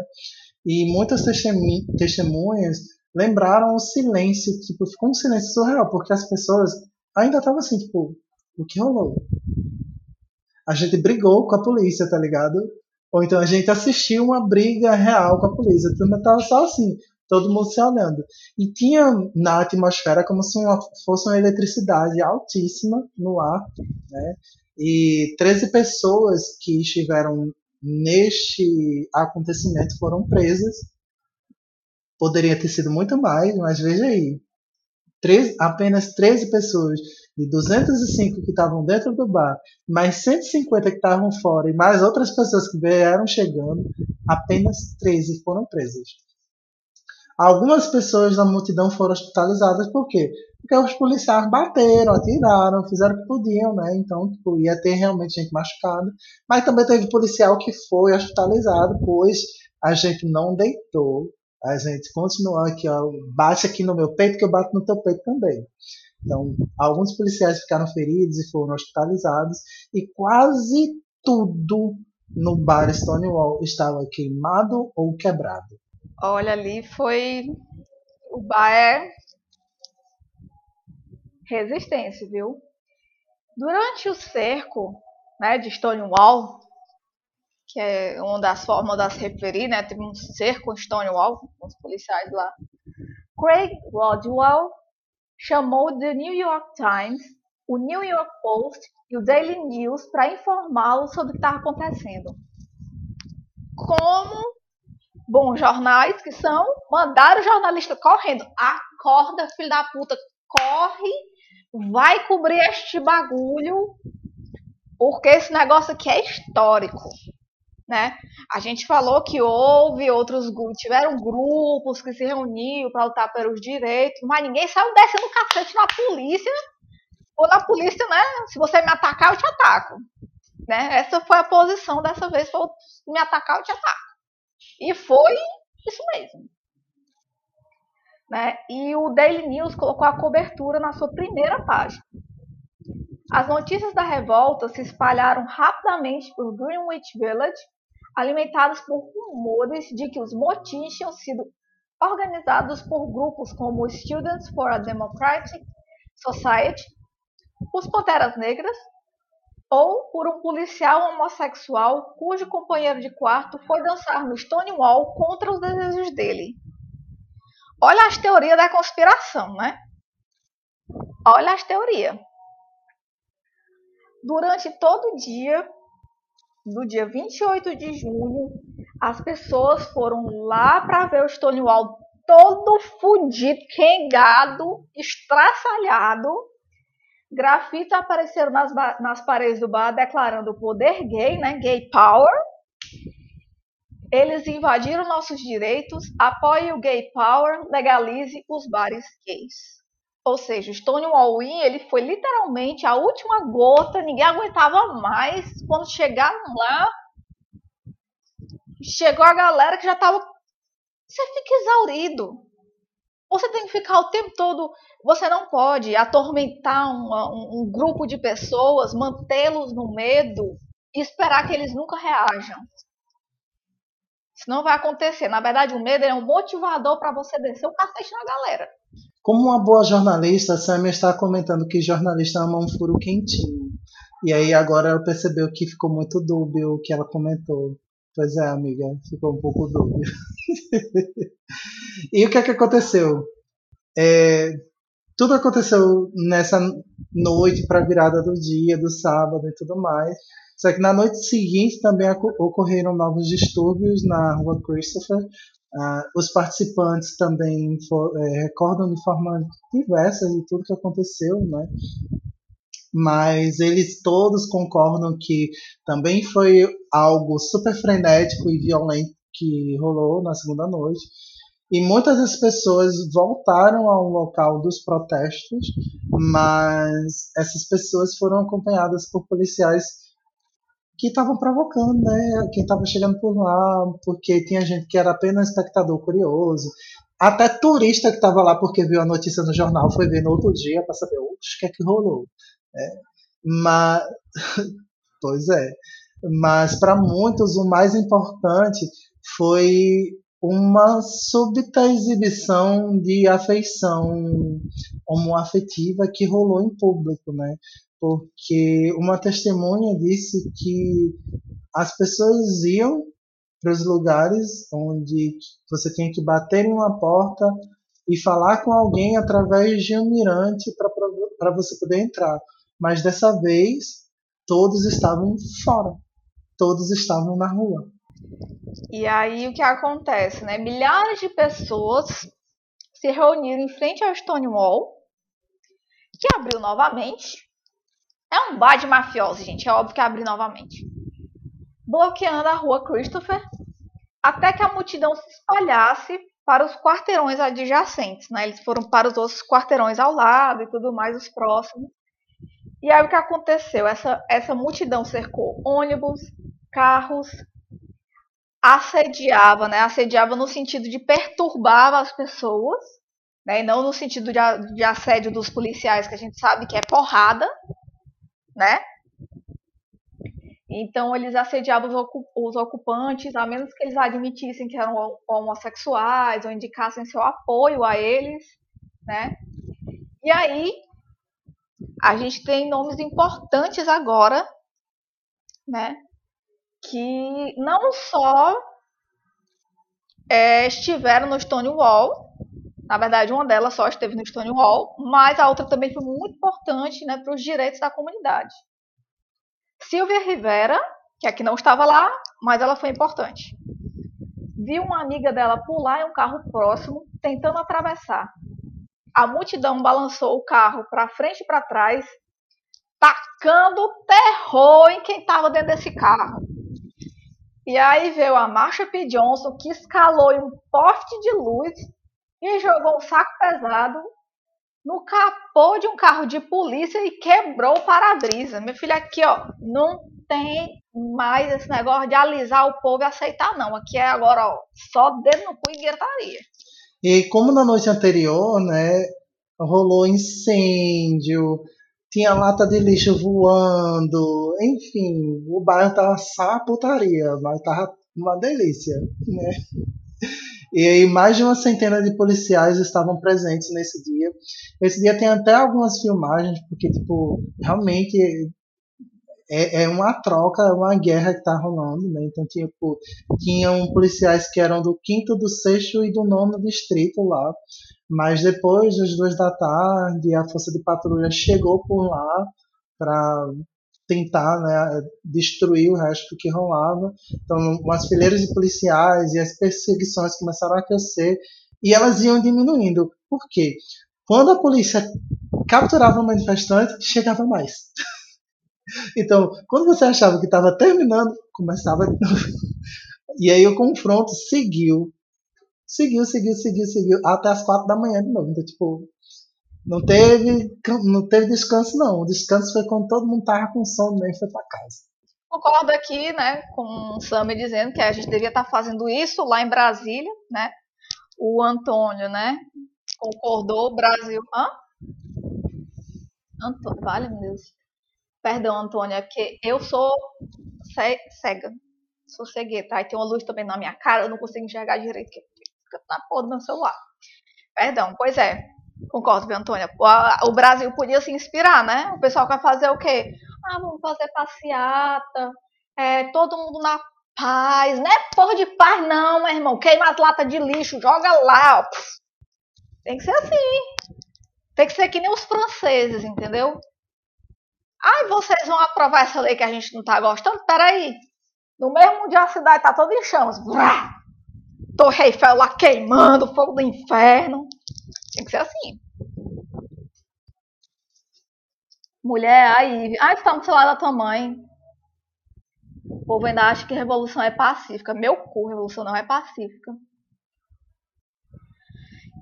E muitas testemunhas lembraram o silêncio, tipo, ficou um silêncio surreal, porque as pessoas ainda estavam assim, tipo, o que rolou? A gente brigou com a polícia, tá ligado? Ou então a gente assistiu uma briga real com a polícia. Então tava só assim, todo mundo se olhando. E tinha na atmosfera como se fosse uma eletricidade altíssima no ar, né? E 13 pessoas que estiveram neste acontecimento foram presas. Poderia ter sido muito mais, mas veja aí. Três, apenas 13 pessoas de 205 que estavam dentro do bar, mais 150 que estavam fora e mais outras pessoas que vieram chegando, apenas 13 foram presas. Algumas pessoas da multidão foram hospitalizadas, por quê? Porque os policiais bateram, atiraram, fizeram o que podiam, né? Então, tipo, ia ter realmente gente machucada. Mas também teve policial que foi hospitalizado, pois a gente não deitou. A gente continuou aqui, ó, bate aqui no meu peito que eu bato no teu peito também. Então, alguns policiais ficaram feridos e foram hospitalizados, e quase tudo no bar Stonewall estava queimado ou quebrado. Olha, ali foi. O bar é resistência, viu? Durante o cerco né, de Stonewall, que é uma das formas de se referir, né? Teve um cerco em Stonewall, com os policiais lá. Craig Rodwell chamou The New York Times, o New York Post e o Daily News para informá-lo sobre o que estava acontecendo. Como bons jornais que são, mandaram o jornalista correndo. Acorda, filho da puta, corre, vai cobrir este bagulho, porque esse negócio aqui é histórico né? A gente falou que houve outros tiveram grupos que se reuniram para lutar pelos direitos, mas ninguém saiu descendo o cacete na polícia. Ou na polícia, né? Se você me atacar, eu te ataco. Né? Essa foi a posição dessa vez, foi me atacar, eu te ataco. E foi isso mesmo. Né? E o Daily News colocou a cobertura na sua primeira página. As notícias da revolta se espalharam rapidamente por Greenwich Village alimentados por rumores de que os motins tinham sido organizados por grupos como Students for a Democratic Society, os Panteras Negras, ou por um policial homossexual cujo companheiro de quarto foi dançar no Stonewall contra os desejos dele. Olha as teorias da conspiração, né? Olha as teorias. Durante todo o dia, no dia 28 de junho, as pessoas foram lá para ver o Stonewall todo fudido, quengado, estraçalhado. Grafites apareceram nas, nas paredes do bar declarando o poder gay, né? Gay power. Eles invadiram nossos direitos, apoie o gay power, legalize os bares gays. Ou seja, o Stonewall Inn, ele foi literalmente a última gota, ninguém aguentava mais. Quando chegaram lá, chegou a galera que já estava. Você fica exaurido. Você tem que ficar o tempo todo. Você não pode atormentar uma, um, um grupo de pessoas, mantê-los no medo e esperar que eles nunca reajam. Isso não vai acontecer. Na verdade, o medo é um motivador para você descer o cacete na galera. Como uma boa jornalista, a Samia está comentando que jornalista ama um furo quentinho. E aí agora ela percebeu que ficou muito dúbio o que ela comentou. Pois é, amiga, ficou um pouco dúbio. e o que é que aconteceu? É, tudo aconteceu nessa noite para a virada do dia, do sábado e tudo mais. Só que na noite seguinte também ocorreram novos distúrbios na rua Christopher, Uh, os participantes também for, é, recordam de forma diversa de tudo que aconteceu, né? mas eles todos concordam que também foi algo super frenético e violento que rolou na segunda noite. E muitas das pessoas voltaram ao local dos protestos, mas essas pessoas foram acompanhadas por policiais que estavam provocando, né? Quem estava chegando por lá, porque tinha gente que era apenas espectador curioso. Até turista que estava lá porque viu a notícia no jornal foi ver no outro dia para saber o que é que rolou. É. Mas, pois é. Mas para muitos o mais importante foi uma súbita exibição de afeição homoafetiva que rolou em público, né? Porque uma testemunha disse que as pessoas iam para os lugares onde você tinha que bater em uma porta e falar com alguém através de um mirante para você poder entrar. Mas dessa vez, todos estavam fora. Todos estavam na rua. E aí o que acontece, né? Milhares de pessoas se reuniram em frente ao Stonewall, que abriu novamente. É um bar de mafiosos, gente. É óbvio que abriu novamente. Bloqueando a rua Christopher, até que a multidão se espalhasse para os quarteirões adjacentes, né? Eles foram para os outros quarteirões ao lado e tudo mais, os próximos. E aí o que aconteceu? Essa, essa multidão cercou ônibus, carros, assediava, né? Assediava no sentido de perturbar as pessoas, né? E não no sentido de, de assédio dos policiais, que a gente sabe que é porrada, né? Então eles assediavam os ocupantes, a menos que eles admitissem que eram homossexuais ou indicassem seu apoio a eles, né? E aí a gente tem nomes importantes agora, né? que não só é, estiveram no Stonewall, na verdade uma delas só esteve no Stonewall, mas a outra também foi muito importante né, para os direitos da comunidade. Silvia Rivera, que aqui não estava lá, mas ela foi importante. Viu uma amiga dela pular em um carro próximo, tentando atravessar. A multidão balançou o carro para frente e para trás, tacando terror em quem estava dentro desse carro. E aí veio a Marsha P. Johnson, que escalou em um poste de luz e jogou um saco pesado no capô de um carro de polícia e quebrou o para-brisa. Meu filho, aqui, ó, não tem mais esse negócio de alisar o povo e aceitar, não. Aqui é agora, ó, só dedo no cu e gritaria. E como na noite anterior, né, rolou incêndio, tinha lata de lixo voando, enfim, o bairro tava só mas tava uma delícia, né? E aí mais de uma centena de policiais estavam presentes nesse dia. Esse dia tem até algumas filmagens, porque, tipo, realmente é, é uma troca, é uma guerra que tá rolando, né? Então, tipo, tinham policiais que eram do quinto, do sexto e do nono distrito lá. Mas depois das duas da tarde, a força de patrulha chegou por lá para tentar né, destruir o resto que rolava. Então, umas fileiras de policiais e as perseguições começaram a crescer e elas iam diminuindo. Por quê? Quando a polícia capturava um manifestante, chegava mais. Então, quando você achava que estava terminando, começava de novo. E aí o confronto seguiu. Seguiu, seguiu, seguiu, seguiu, até as quatro da manhã de novo. Então, tipo, não teve, não teve descanso, não. O descanso foi quando todo mundo tava com sono e foi para casa. Concordo aqui, né, com o Sammy dizendo que a gente devia estar tá fazendo isso lá em Brasília, né? O Antônio, né, concordou, Brasil. Hã? Antônio, vale, meu Deus. Perdão, Antônia, é que eu sou cega. Sou cegueta. Aí tem uma luz também na minha cara, eu não consigo enxergar direito, que fica na porra do meu celular. Perdão, pois é. Concordo, viu, Antônia? O Brasil podia se inspirar, né? O pessoal quer fazer o quê? Ah, vamos fazer passeata, é, todo mundo na paz. Não é porra de paz, não, meu irmão. Queima as latas de lixo, joga lá, ó. Tem que ser assim. Tem que ser que nem os franceses, entendeu? Ai, vocês vão aprovar essa lei que a gente não tá gostando? Peraí. No mesmo dia a cidade tá toda em chamas. Torre Eiffel lá queimando, fogo do inferno. Tem que ser assim. Mulher, aí. Ai, tu tá no celular da tua mãe. O povo ainda acha que revolução é pacífica. Meu cu, revolução não é pacífica.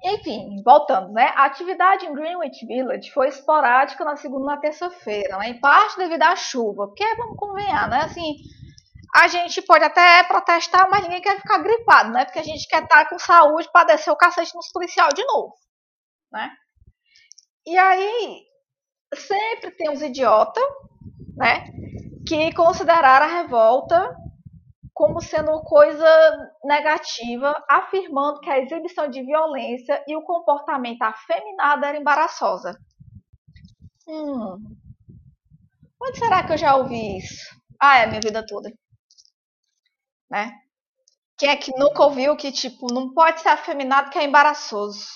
Enfim, voltando, né? A atividade em Greenwich Village foi esporádica na segunda e na terça-feira, né? Em parte devido à chuva, porque vamos convenhar, né? Assim, a gente pode até protestar, mas ninguém quer ficar gripado, né? Porque a gente quer estar com saúde para descer o cacete nos policial de novo, né? E aí, sempre tem uns idiotas, né? Que consideraram a revolta como sendo coisa negativa, afirmando que a exibição de violência e o comportamento afeminado era embaraçosa. Hum. Onde será que eu já ouvi isso? Ah, é minha vida toda. Né? Quem é que nunca ouviu que, tipo, não pode ser afeminado que é embaraçoso?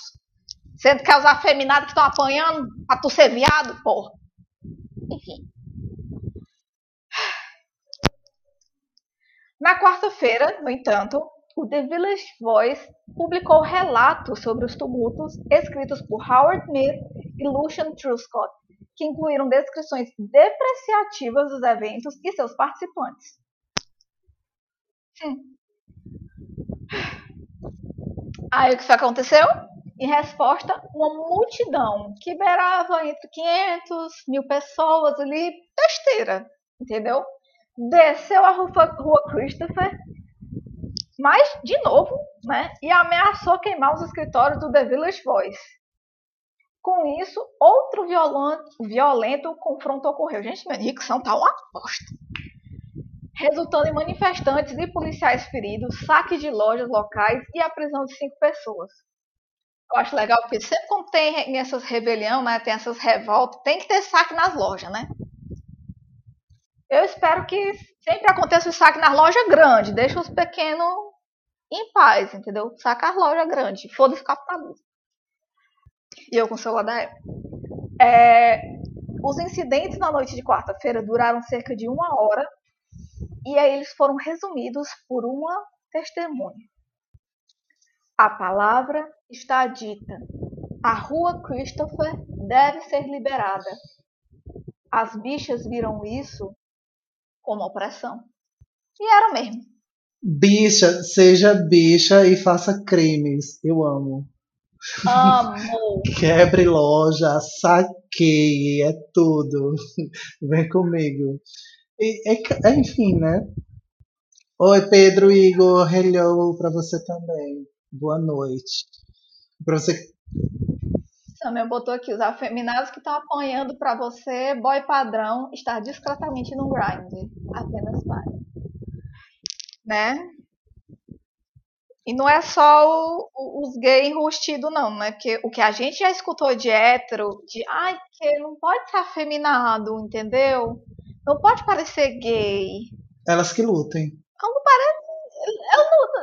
Sendo que é os afeminados que estão apanhando pra tu ser viado, porra. Enfim. Na quarta-feira, no entanto, o The Village Voice publicou relatos sobre os tumultos escritos por Howard Smith e Lucian Truscott, que incluíram descrições depreciativas dos eventos e seus participantes. Sim. Aí o que aconteceu? Em resposta, uma multidão que beirava entre 500 mil pessoas ali, besteira, entendeu? desceu a rua, rua Christopher, mas, de novo, né, e ameaçou queimar os escritórios do The Village Voice. Com isso, outro violento, violento confronto ocorreu. Gente, minha dicção tá uma bosta. Resultando em manifestantes e policiais feridos, saque de lojas locais e a prisão de cinco pessoas. Eu acho legal porque sempre quando tem essas rebeliões, né, tem essas revoltas, tem que ter saque nas lojas, né? Eu espero que sempre aconteça o saque nas lojas grandes. Deixa os pequenos em paz, entendeu? Saca as lojas grandes. Foda-se capitalismo. E eu com o celular da época. É, os incidentes na noite de quarta-feira duraram cerca de uma hora. E aí eles foram resumidos por uma testemunha. A palavra está dita. A rua Christopher deve ser liberada. As bichas viram isso como opressão. E era mesmo. Bicha, seja bicha e faça crimes. Eu amo. Amo. Quebre loja, saqueie, é tudo. Vem comigo. E, é, é, enfim, né? Oi, Pedro Igor. Hello para você também. Boa noite. Para você também botou aqui, os afeminados que estão apanhando para você, boy padrão, estar discretamente no grind. Apenas para. Né? E não é só o, o, os gays enrustidos, não, né? Porque o que a gente já escutou de hétero, de ai, que não pode ser afeminado, entendeu? Não pode parecer gay. Elas que lutem. Não parece. Ele,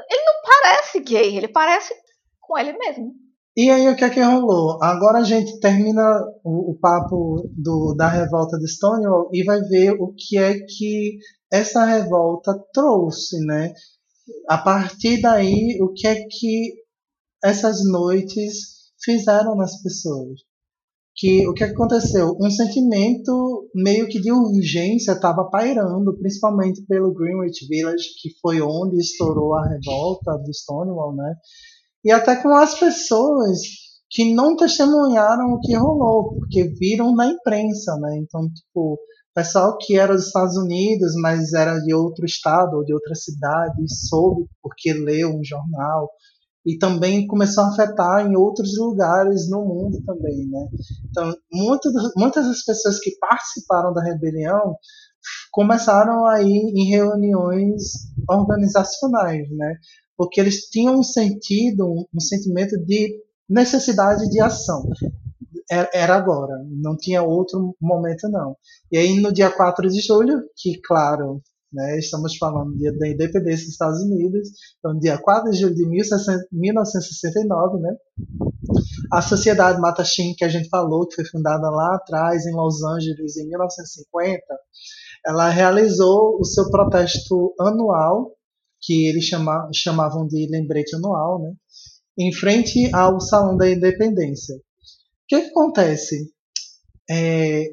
ele não parece gay, ele parece com ele mesmo. E aí o que é que rolou? Agora a gente termina o, o papo do, da revolta de Stonewall e vai ver o que é que essa revolta trouxe, né? A partir daí, o que é que essas noites fizeram nas pessoas? Que o que aconteceu? Um sentimento meio que de urgência estava pairando, principalmente pelo Greenwich Village, que foi onde estourou a revolta do Stonewall, né? e até com as pessoas que não testemunharam o que rolou, porque viram na imprensa, né? Então, tipo, pessoal que era dos Estados Unidos, mas era de outro estado ou de outra cidade, soube porque leu um jornal e também começou a afetar em outros lugares no mundo também, né? Então, muitas muitas das pessoas que participaram da rebelião começaram aí em reuniões organizacionais, né? porque eles tinham um sentido, um sentimento de necessidade de ação. Era agora, não tinha outro momento não. E aí no dia 4 de julho, que claro, né, estamos falando dia da independência dos Estados Unidos, então dia 4 de julho de 1969, né, a Sociedade Mattachine, que a gente falou, que foi fundada lá atrás em Los Angeles em 1950, ela realizou o seu protesto anual que eles chama, chamavam de lembrete anual, né? em frente ao Salão da Independência. O que, que acontece? É,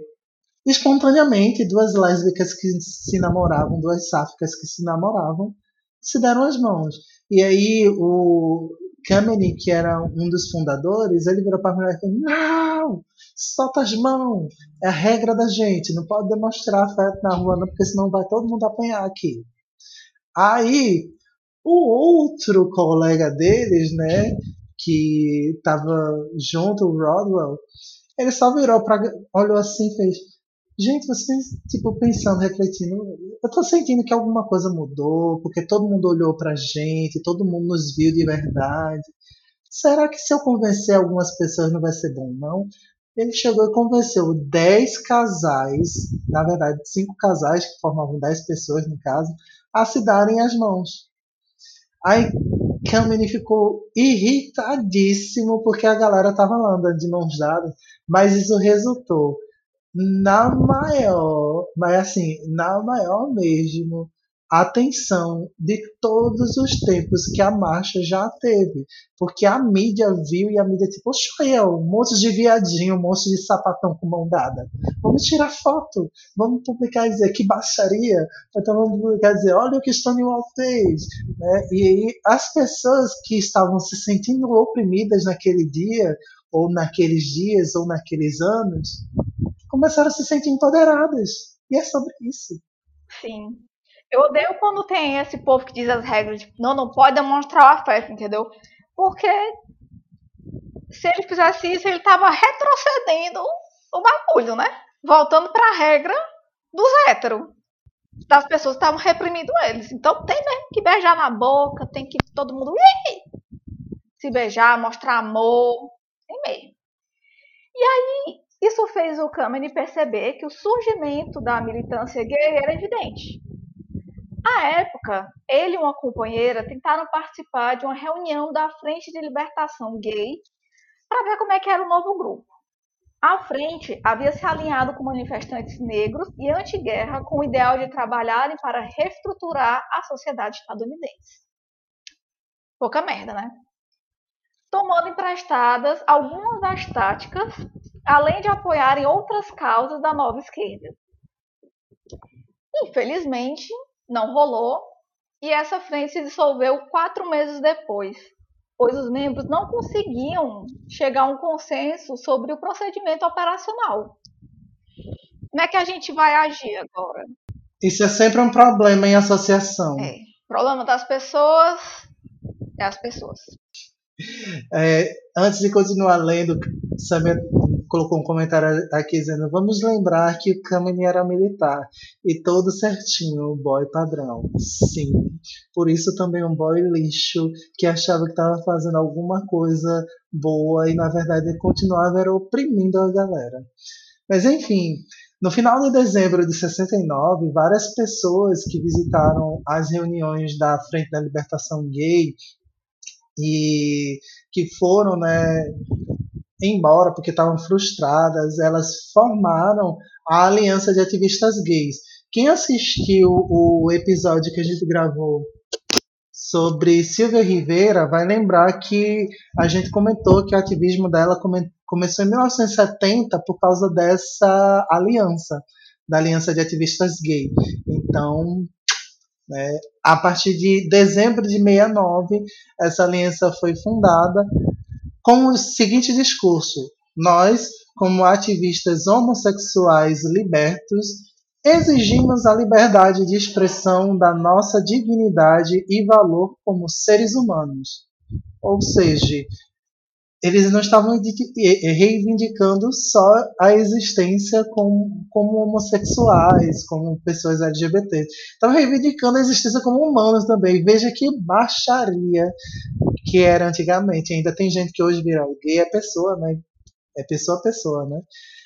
espontaneamente, duas lésbicas que se namoravam, duas sáficas que se namoravam, se deram as mãos. E aí o Kameni, que era um dos fundadores, ele virou para a mulher e falou: Não! Solta as mãos! É a regra da gente, não pode demonstrar afeto na rua, não, porque senão vai todo mundo apanhar aqui. Aí, o outro colega deles, né, que estava junto, o Rodwell, ele só virou para olhou assim e fez: Gente, vocês, tipo, pensando, refletindo, eu tô sentindo que alguma coisa mudou, porque todo mundo olhou pra gente, todo mundo nos viu de verdade. Será que se eu convencer algumas pessoas não vai ser bom, não? Ele chegou e convenceu 10 casais, na verdade, cinco casais que formavam 10 pessoas no caso, a se darem as mãos. Aí Kamini ficou irritadíssimo porque a galera tava andando de mãos dadas, mas isso resultou na maior, mas assim, na maior mesmo, atenção de todos os tempos que a marcha já teve. Porque a mídia viu e a mídia tipo, oxe, um monte de viadinho, um monte de sapatão com mão dada. Vamos tirar foto, vamos publicar e dizer que baixaria. Então vamos publicar e dizer, olha o que Stonewall fez. Né? E aí as pessoas que estavam se sentindo oprimidas naquele dia, ou naqueles dias, ou naqueles anos, começaram a se sentir empoderadas. E é sobre isso. Sim. Eu odeio quando tem esse povo que diz as regras, tipo, não, não pode demonstrar o afeto, entendeu? Porque se ele fizesse isso, ele tava retrocedendo o bagulho, né? Voltando para a regra dos héteros. Das pessoas estavam reprimindo eles. Então tem mesmo que beijar na boca, tem que todo mundo se beijar, mostrar amor. Tem mesmo. E aí, isso fez o Kameni perceber que o surgimento da militância gay era evidente. À época, ele e uma companheira tentaram participar de uma reunião da Frente de Libertação Gay para ver como é que era o novo grupo. A frente havia se alinhado com manifestantes negros e anti-guerra com o ideal de trabalharem para reestruturar a sociedade estadunidense. Pouca merda, né? Tomando emprestadas algumas das táticas além de apoiarem outras causas da nova esquerda. Infelizmente, não rolou e essa frente se dissolveu quatro meses depois, pois os membros não conseguiam chegar a um consenso sobre o procedimento operacional. Como é que a gente vai agir agora? Isso é sempre um problema em associação. É. O problema das pessoas é as pessoas. É, antes de continuar lendo, Samir colocou um comentário aqui dizendo: Vamos lembrar que o Kamini era militar e todo certinho, boy padrão. Sim, por isso também um boy lixo que achava que estava fazendo alguma coisa boa e na verdade continuava era oprimindo a galera. Mas enfim, no final de dezembro de 69, várias pessoas que visitaram as reuniões da Frente da Libertação Gay e que foram né, embora porque estavam frustradas, elas formaram a Aliança de Ativistas Gays. Quem assistiu o episódio que a gente gravou sobre Silvia Rivera vai lembrar que a gente comentou que o ativismo dela come começou em 1970 por causa dessa aliança, da Aliança de Ativistas Gay. Então, né, a partir de dezembro de 69, essa aliança foi fundada com o seguinte discurso: Nós, como ativistas homossexuais libertos, exigimos a liberdade de expressão da nossa dignidade e valor como seres humanos. Ou seja, eles não estavam reivindicando só a existência como, como homossexuais, como pessoas LGBT. Estavam reivindicando a existência como humanos também. Veja que baixaria que era antigamente. Ainda tem gente que hoje vira gay é pessoa, né? É pessoa a pessoa, né?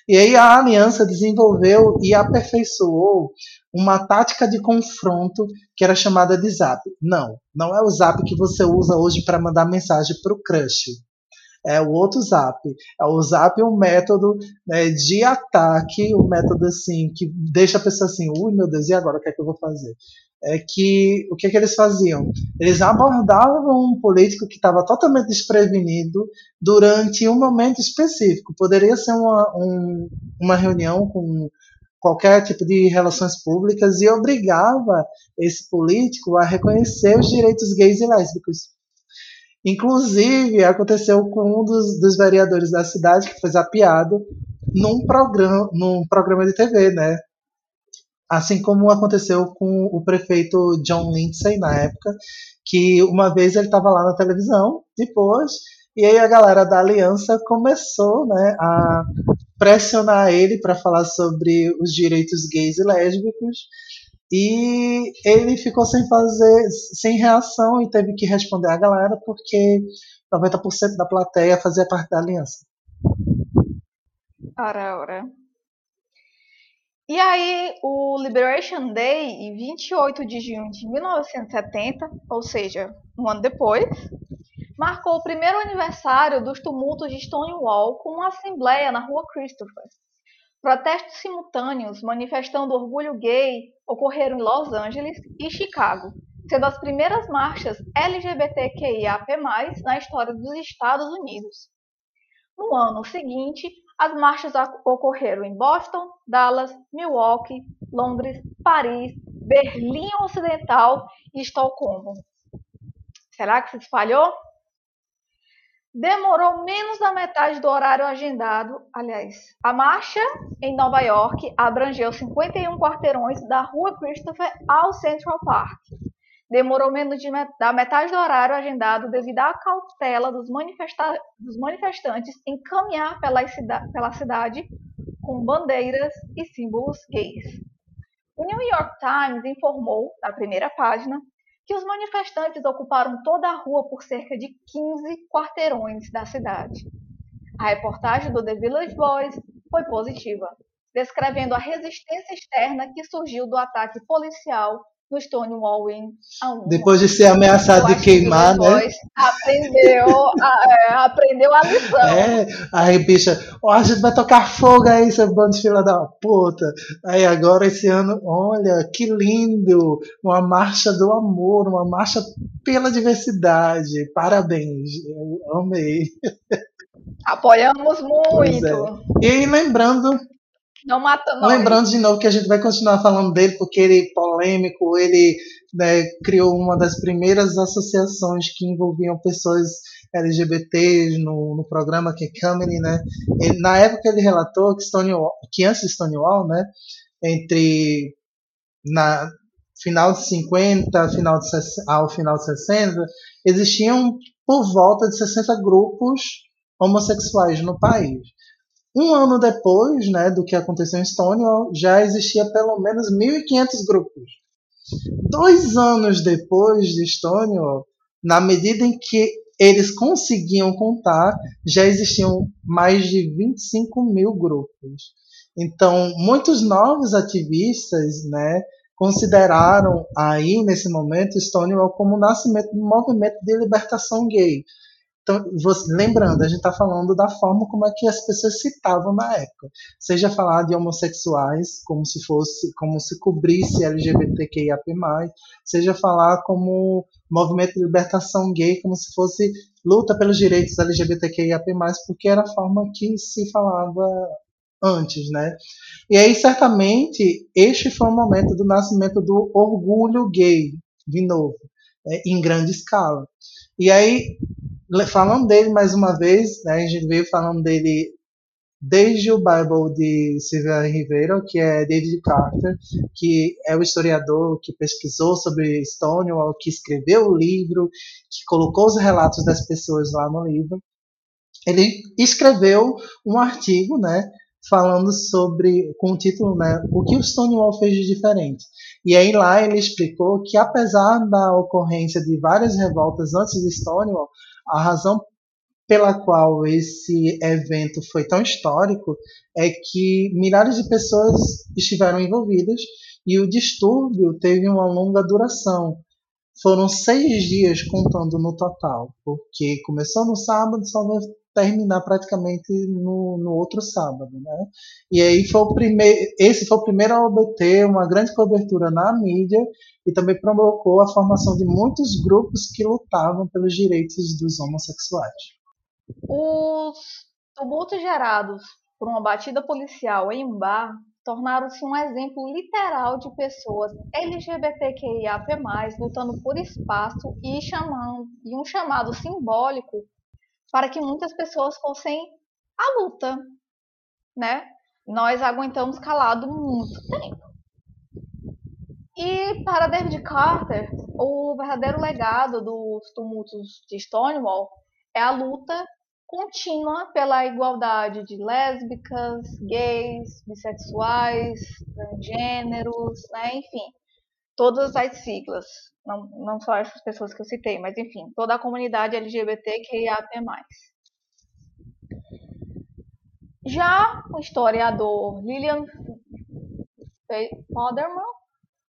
E aí a aliança desenvolveu e aperfeiçoou uma tática de confronto que era chamada de zap. Não, não é o zap que você usa hoje para mandar mensagem para o crush. É o outro zap. É o zap é um método né, de ataque, um método assim que deixa a pessoa assim, ui meu Deus, e agora o que é que eu vou fazer? é que o que, é que eles faziam? Eles abordavam um político que estava totalmente desprevenido durante um momento específico. Poderia ser uma, um, uma reunião com qualquer tipo de relações públicas e obrigava esse político a reconhecer os direitos gays e lésbicos. Inclusive, aconteceu com um dos, dos vereadores da cidade que foi zapeado num programa, num programa de TV, né? Assim como aconteceu com o prefeito John Lindsay na época, que uma vez ele estava lá na televisão, depois, e aí a galera da aliança começou né, a pressionar ele para falar sobre os direitos gays e lésbicos, e ele ficou sem fazer, sem reação e teve que responder a galera porque 90% da plateia fazia parte da aliança. Ora, ora. E aí, o Liberation Day, em 28 de junho de 1970, ou seja, um ano depois, marcou o primeiro aniversário dos tumultos de Stonewall com uma assembleia na rua Christopher. Protestos simultâneos manifestando orgulho gay ocorreram em Los Angeles e Chicago, sendo as primeiras marchas LGBTQIAP+, na história dos Estados Unidos. No ano seguinte, as marchas ocorreram em Boston, Dallas, Milwaukee, Londres, Paris, Berlim Ocidental e Estocolmo. Será que se espalhou? Demorou menos da metade do horário agendado. Aliás, a marcha em Nova York abrangeu 51 quarteirões da Rua Christopher ao Central Park. Demorou menos de met da metade do horário agendado devido à cautela dos, manifesta dos manifestantes em caminhar pela, cida pela cidade com bandeiras e símbolos gays. O New York Times informou, na primeira página, que os manifestantes ocuparam toda a rua por cerca de 15 quarteirões da cidade. A reportagem do The Village Voice foi positiva, descrevendo a resistência externa que surgiu do ataque policial no Stonewall Inn. Depois de ser ameaçado de queimar, né? Aprendeu, a, é, aprendeu a lição. É, aí, bicha, ó, a gente vai tocar fogo aí, seu bando de fila da puta. Aí agora esse ano, olha, que lindo! Uma marcha do amor, uma marcha pela diversidade. Parabéns, eu amei. Apoiamos muito. É. E lembrando não mata nós. Lembrando de novo que a gente vai continuar falando dele porque ele é polêmico, ele né, criou uma das primeiras associações que envolviam pessoas LGBTs no, no programa que é Comedy, né? Ele, na época ele relatou que Stonewall, que antes de Stonewall, né, entre na final de 50, final de, ao final de 60, existiam por volta de 60 grupos homossexuais no país. Um ano depois né, do que aconteceu em Stonewall, já existia pelo menos 1.500 grupos. Dois anos depois de Stonewall, na medida em que eles conseguiam contar, já existiam mais de 25 mil grupos. Então, muitos novos ativistas né, consideraram aí, nesse momento, Stonewall como o nascimento do movimento de libertação gay. Então, você, lembrando, a gente está falando da forma como é que as pessoas citavam na época. Seja falar de homossexuais, como se fosse, como se cobrisse LGBTQIAP+, seja falar como movimento de libertação gay, como se fosse luta pelos direitos LGBTQIAP+, porque era a forma que se falava antes, né? E aí, certamente, este foi o momento do nascimento do orgulho gay, de novo, é, em grande escala. E aí, falando dele mais uma vez, né, a gente veio falando dele desde o Bible de Silvia Rivera, que é David Carter, que é o historiador que pesquisou sobre Stonewall, que escreveu o livro, que colocou os relatos das pessoas lá no livro. Ele escreveu um artigo, né, falando sobre, com o título, né, o que o Stonewall fez de diferente. E aí lá ele explicou que apesar da ocorrência de várias revoltas antes de Stonewall, a razão pela qual esse evento foi tão histórico é que milhares de pessoas estiveram envolvidas e o distúrbio teve uma longa duração. Foram seis dias contando no total, porque começou no sábado, só terminar praticamente no, no outro sábado, né? E aí foi o primeiro, esse foi o primeiro a obter uma grande cobertura na mídia e também provocou a formação de muitos grupos que lutavam pelos direitos dos homossexuais. Os tumultos gerados por uma batida policial em um bar tornaram-se um exemplo literal de pessoas LGBTQIAP+, lutando por espaço e, chamando, e um chamado simbólico para que muitas pessoas fossem à luta, né? Nós aguentamos calado muito tempo. E para David Carter, o verdadeiro legado dos tumultos de Stonewall é a luta contínua pela igualdade de lésbicas, gays, bissexuais, transgêneros, né? enfim, todas as siglas, não, não só essas pessoas que eu citei, mas enfim, toda a comunidade LGBTQIAP+. Já o historiador Lillian Poderman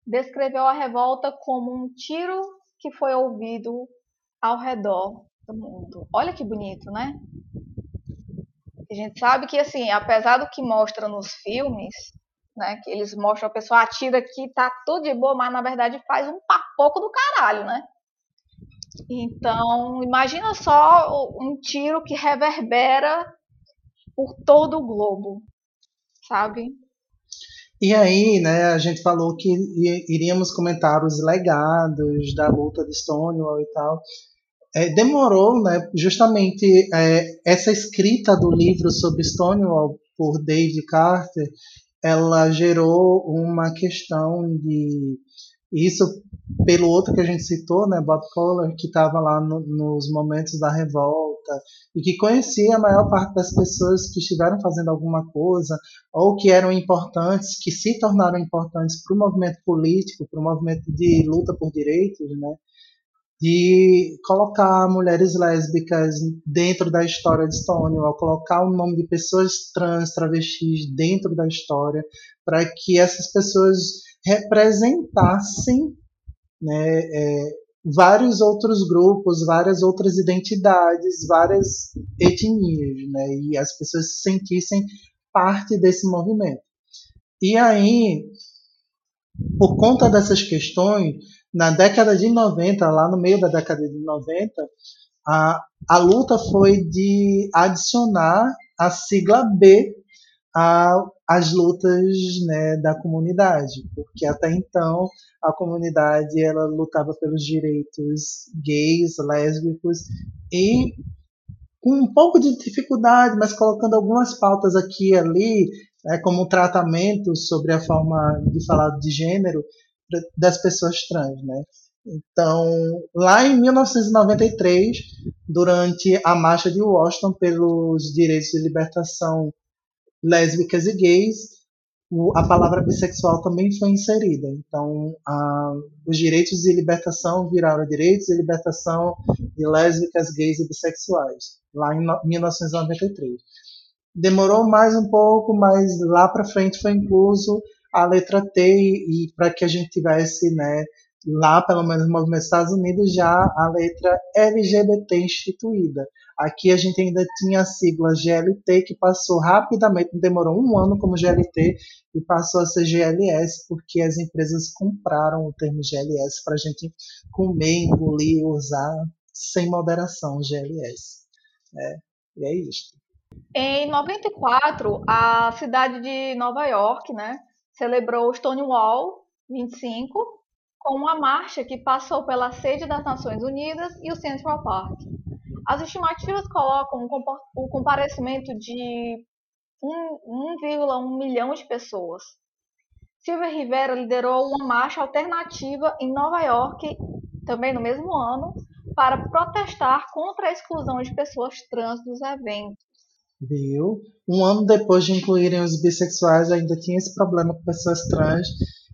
descreveu a revolta como um tiro que foi ouvido ao redor do mundo. Olha que bonito, né? A gente sabe que, assim, apesar do que mostra nos filmes, né, que eles mostram a pessoa atira aqui, tá tudo de boa, mas na verdade faz um papoco do caralho, né? Então, imagina só um tiro que reverbera por todo o globo, sabe? E aí, né, a gente falou que iríamos comentar os legados da luta de Stonewall e tal. É, demorou, né, justamente é, essa escrita do livro sobre Stonewall por David Carter, ela gerou uma questão de isso pelo outro que a gente citou, né, Bob Kohler, que estava lá no, nos momentos da revolta e que conhecia a maior parte das pessoas que estiveram fazendo alguma coisa ou que eram importantes, que se tornaram importantes para o movimento político, para o movimento de luta por direitos, né? De colocar mulheres lésbicas dentro da história de Stonewall, colocar o nome de pessoas trans, travestis dentro da história, para que essas pessoas representassem né, é, vários outros grupos, várias outras identidades, várias etnias, né? E as pessoas se sentissem parte desse movimento. E aí, por conta dessas questões, na década de 90, lá no meio da década de 90, a, a luta foi de adicionar a sigla B às lutas né, da comunidade, porque até então a comunidade ela lutava pelos direitos gays, lésbicos e com um pouco de dificuldade, mas colocando algumas pautas aqui e ali, né, como tratamento sobre a forma de falar de gênero das pessoas trans, né? Então, lá em 1993, durante a marcha de Washington pelos direitos de libertação lésbicas e gays, a palavra bissexual também foi inserida. Então, a, os direitos de libertação viraram direitos de libertação de lésbicas, gays e bissexuais, lá em no, 1993. Demorou mais um pouco, mas lá para frente foi incluso a letra T e, e para que a gente tivesse, né, lá pelo menos no movimento dos Estados Unidos já a letra LGBT instituída. Aqui a gente ainda tinha a sigla GLT, que passou rapidamente, demorou um ano como GLT, e passou a ser GLS, porque as empresas compraram o termo GLS para a gente comer, engolir, usar sem moderação GLS. É, e é isso. Em 94, a cidade de Nova York né, celebrou o Stonewall 25 com uma marcha que passou pela sede das Nações Unidas e o Central Park. As estimativas colocam o comparecimento de 1,1 milhão de pessoas. Silvia Rivera liderou uma marcha alternativa em Nova York, também no mesmo ano, para protestar contra a exclusão de pessoas trans dos eventos. Viu? Um ano depois de incluírem os bissexuais, ainda tinha esse problema com pessoas trans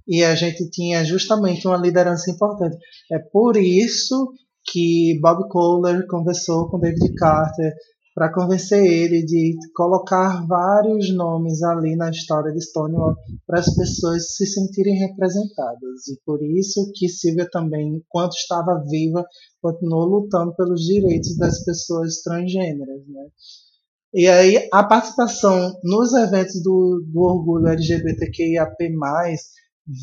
e a gente tinha justamente uma liderança importante. É por isso que Bob Kohler conversou com David Carter para convencer ele de colocar vários nomes ali na história de Stonewall para as pessoas se sentirem representadas. E por isso que Silvia também, enquanto estava viva, continuou lutando pelos direitos das pessoas transgêneras. Né? E aí a participação nos eventos do, do orgulho LGBTQIAP+,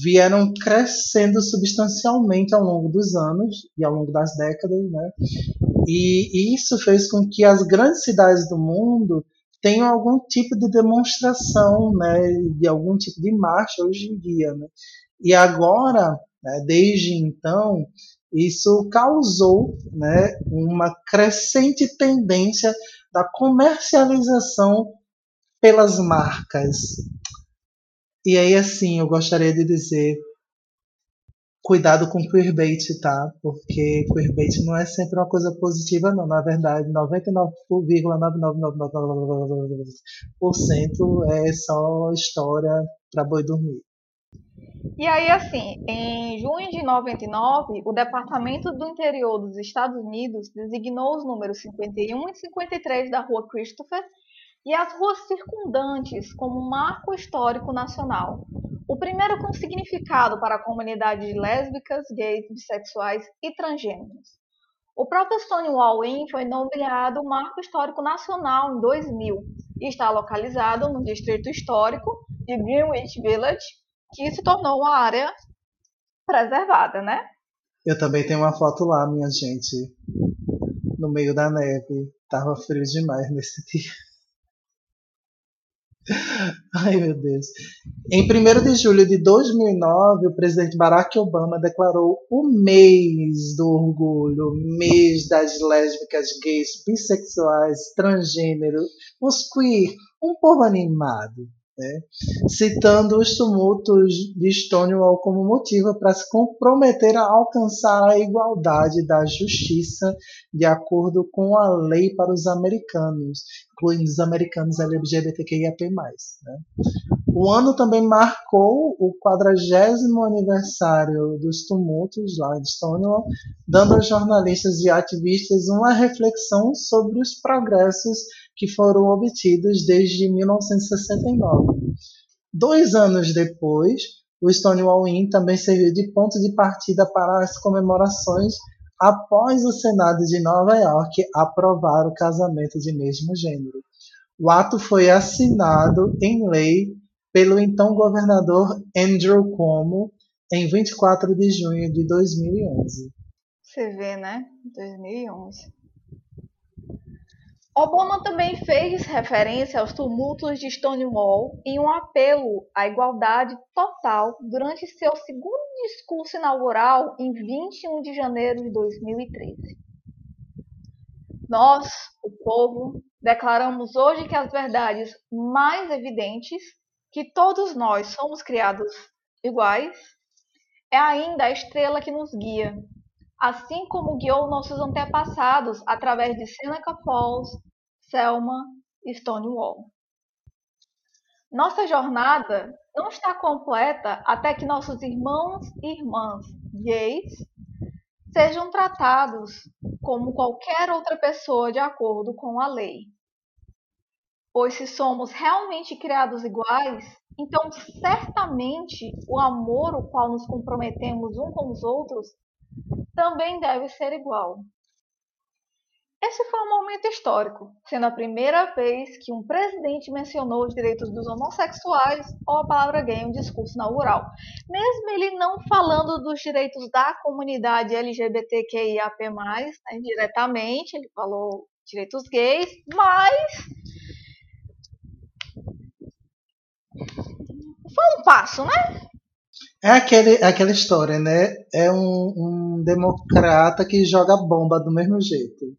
vieram crescendo substancialmente ao longo dos anos e ao longo das décadas, né? E, isso fez com que as grandes cidades do mundo tenham algum tipo de demonstração, né, de algum tipo de marcha hoje em dia. Né? E agora, né, desde então, isso causou né, uma crescente tendência da comercialização pelas marcas. E aí, assim, eu gostaria de dizer cuidado com queerbait, tá? Porque queerbait não é sempre uma coisa positiva, não. Na verdade, 99,999% é só história para boi dormir. E aí, assim, em junho de 99, o Departamento do Interior dos Estados Unidos designou os números 51 e 53 da Rua Christopher e as ruas circundantes como marco histórico nacional, o primeiro com significado para a comunidade de lésbicas, gays, bissexuais e transgêneros. O próprio Stonewall Inn foi nomeado Marco Histórico Nacional em 2000 e está localizado no Distrito Histórico de Greenwich Village, que se tornou uma área preservada, né? Eu também tenho uma foto lá, minha gente, no meio da neve. Tava frio demais nesse dia. Ai, meu Deus. Em 1 de julho de 2009, o presidente Barack Obama declarou o mês do orgulho, mês das lésbicas, gays, bissexuais, transgênero, os queer, um povo animado. Né? citando os tumultos de Stonewall como motivo para se comprometer a alcançar a igualdade da justiça de acordo com a lei para os americanos, incluindo os americanos LGBTQIAP+. Né? O ano também marcou o 40 aniversário dos tumultos lá de Stonewall, dando aos jornalistas e ativistas uma reflexão sobre os progressos que foram obtidos desde 1969. Dois anos depois, o Stonewall Inn também serviu de ponto de partida para as comemorações após o Senado de Nova York aprovar o casamento de mesmo gênero. O ato foi assinado em lei pelo então governador Andrew Cuomo em 24 de junho de 2011. Você vê, né? 2011. Obama também fez referência aos tumultos de Stonewall em um apelo à igualdade total durante seu segundo discurso inaugural em 21 de janeiro de 2013. Nós, o povo, declaramos hoje que as verdades mais evidentes, que todos nós somos criados iguais, é ainda a estrela que nos guia, assim como guiou nossos antepassados através de Seneca Falls, Selma e Stonewall. Nossa jornada não está completa até que nossos irmãos e irmãs gays sejam tratados como qualquer outra pessoa de acordo com a lei. Pois se somos realmente criados iguais, então certamente o amor o qual nos comprometemos uns com os outros também deve ser igual. Esse foi um momento histórico, sendo a primeira vez que um presidente mencionou os direitos dos homossexuais ou a palavra gay em um discurso inaugural. Mesmo ele não falando dos direitos da comunidade LGBTQIAP+, né, diretamente, ele falou direitos gays, mas foi um passo, né? É aquele, aquela história, né? É um, um democrata que joga bomba do mesmo jeito.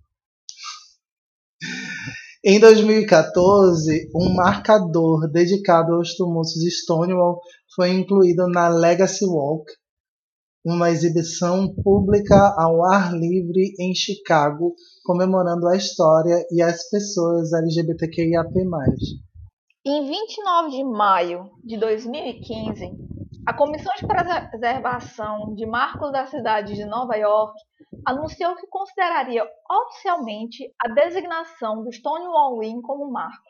Em 2014, um marcador dedicado aos tumultos de Stonewall foi incluído na Legacy Walk, uma exibição pública ao ar livre em Chicago, comemorando a história e as pessoas LGBTQIAP+. Em 29 de maio de 2015, a Comissão de Preservação de Marcos da Cidade de Nova York anunciou que consideraria oficialmente a designação do Stonewall Inn como marco,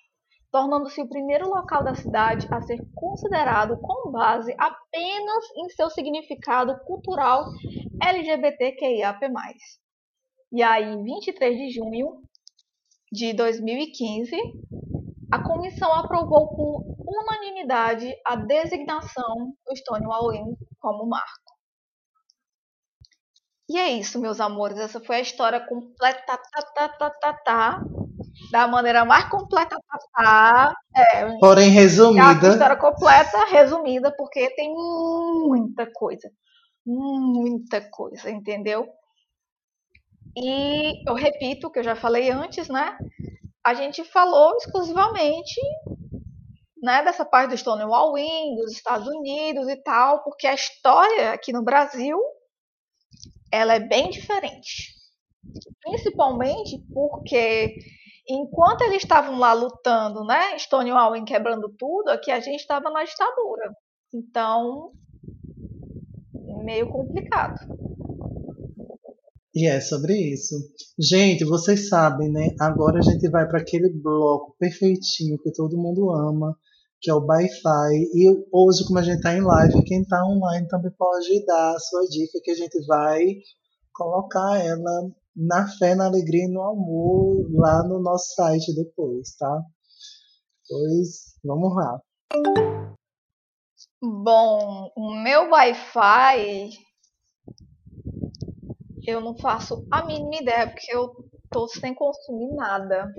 tornando-se o primeiro local da cidade a ser considerado com base apenas em seu significado cultural LGBTQIAP+. E aí, 23 de junho de 2015, a comissão aprovou por unanimidade a designação do Stonewall Inn como marco. E é isso, meus amores. Essa foi a história completa, tá, tá, tá, tá, tá, da maneira mais completa, tá, passar. É, Porém, resumida. A história completa, resumida, porque tem muita coisa. Muita coisa, entendeu? E eu repito o que eu já falei antes, né? A gente falou exclusivamente né, dessa parte do Stonewall Inn, dos Estados Unidos e tal, porque a história aqui no Brasil ela é bem diferente. Principalmente porque enquanto eles estavam lá lutando, né, Stonewall Inn quebrando tudo, aqui a gente estava na ditadura. Então, meio complicado. E é sobre isso. Gente, vocês sabem, né? Agora a gente vai para aquele bloco perfeitinho que todo mundo ama, que é o Wi-Fi. E hoje, como a gente está em live, quem está online também pode dar a sua dica, que a gente vai colocar ela na fé, na alegria e no amor lá no nosso site depois, tá? Pois vamos lá. Bom, o meu Wi-Fi eu não faço a mínima ideia, porque eu tô sem consumir nada.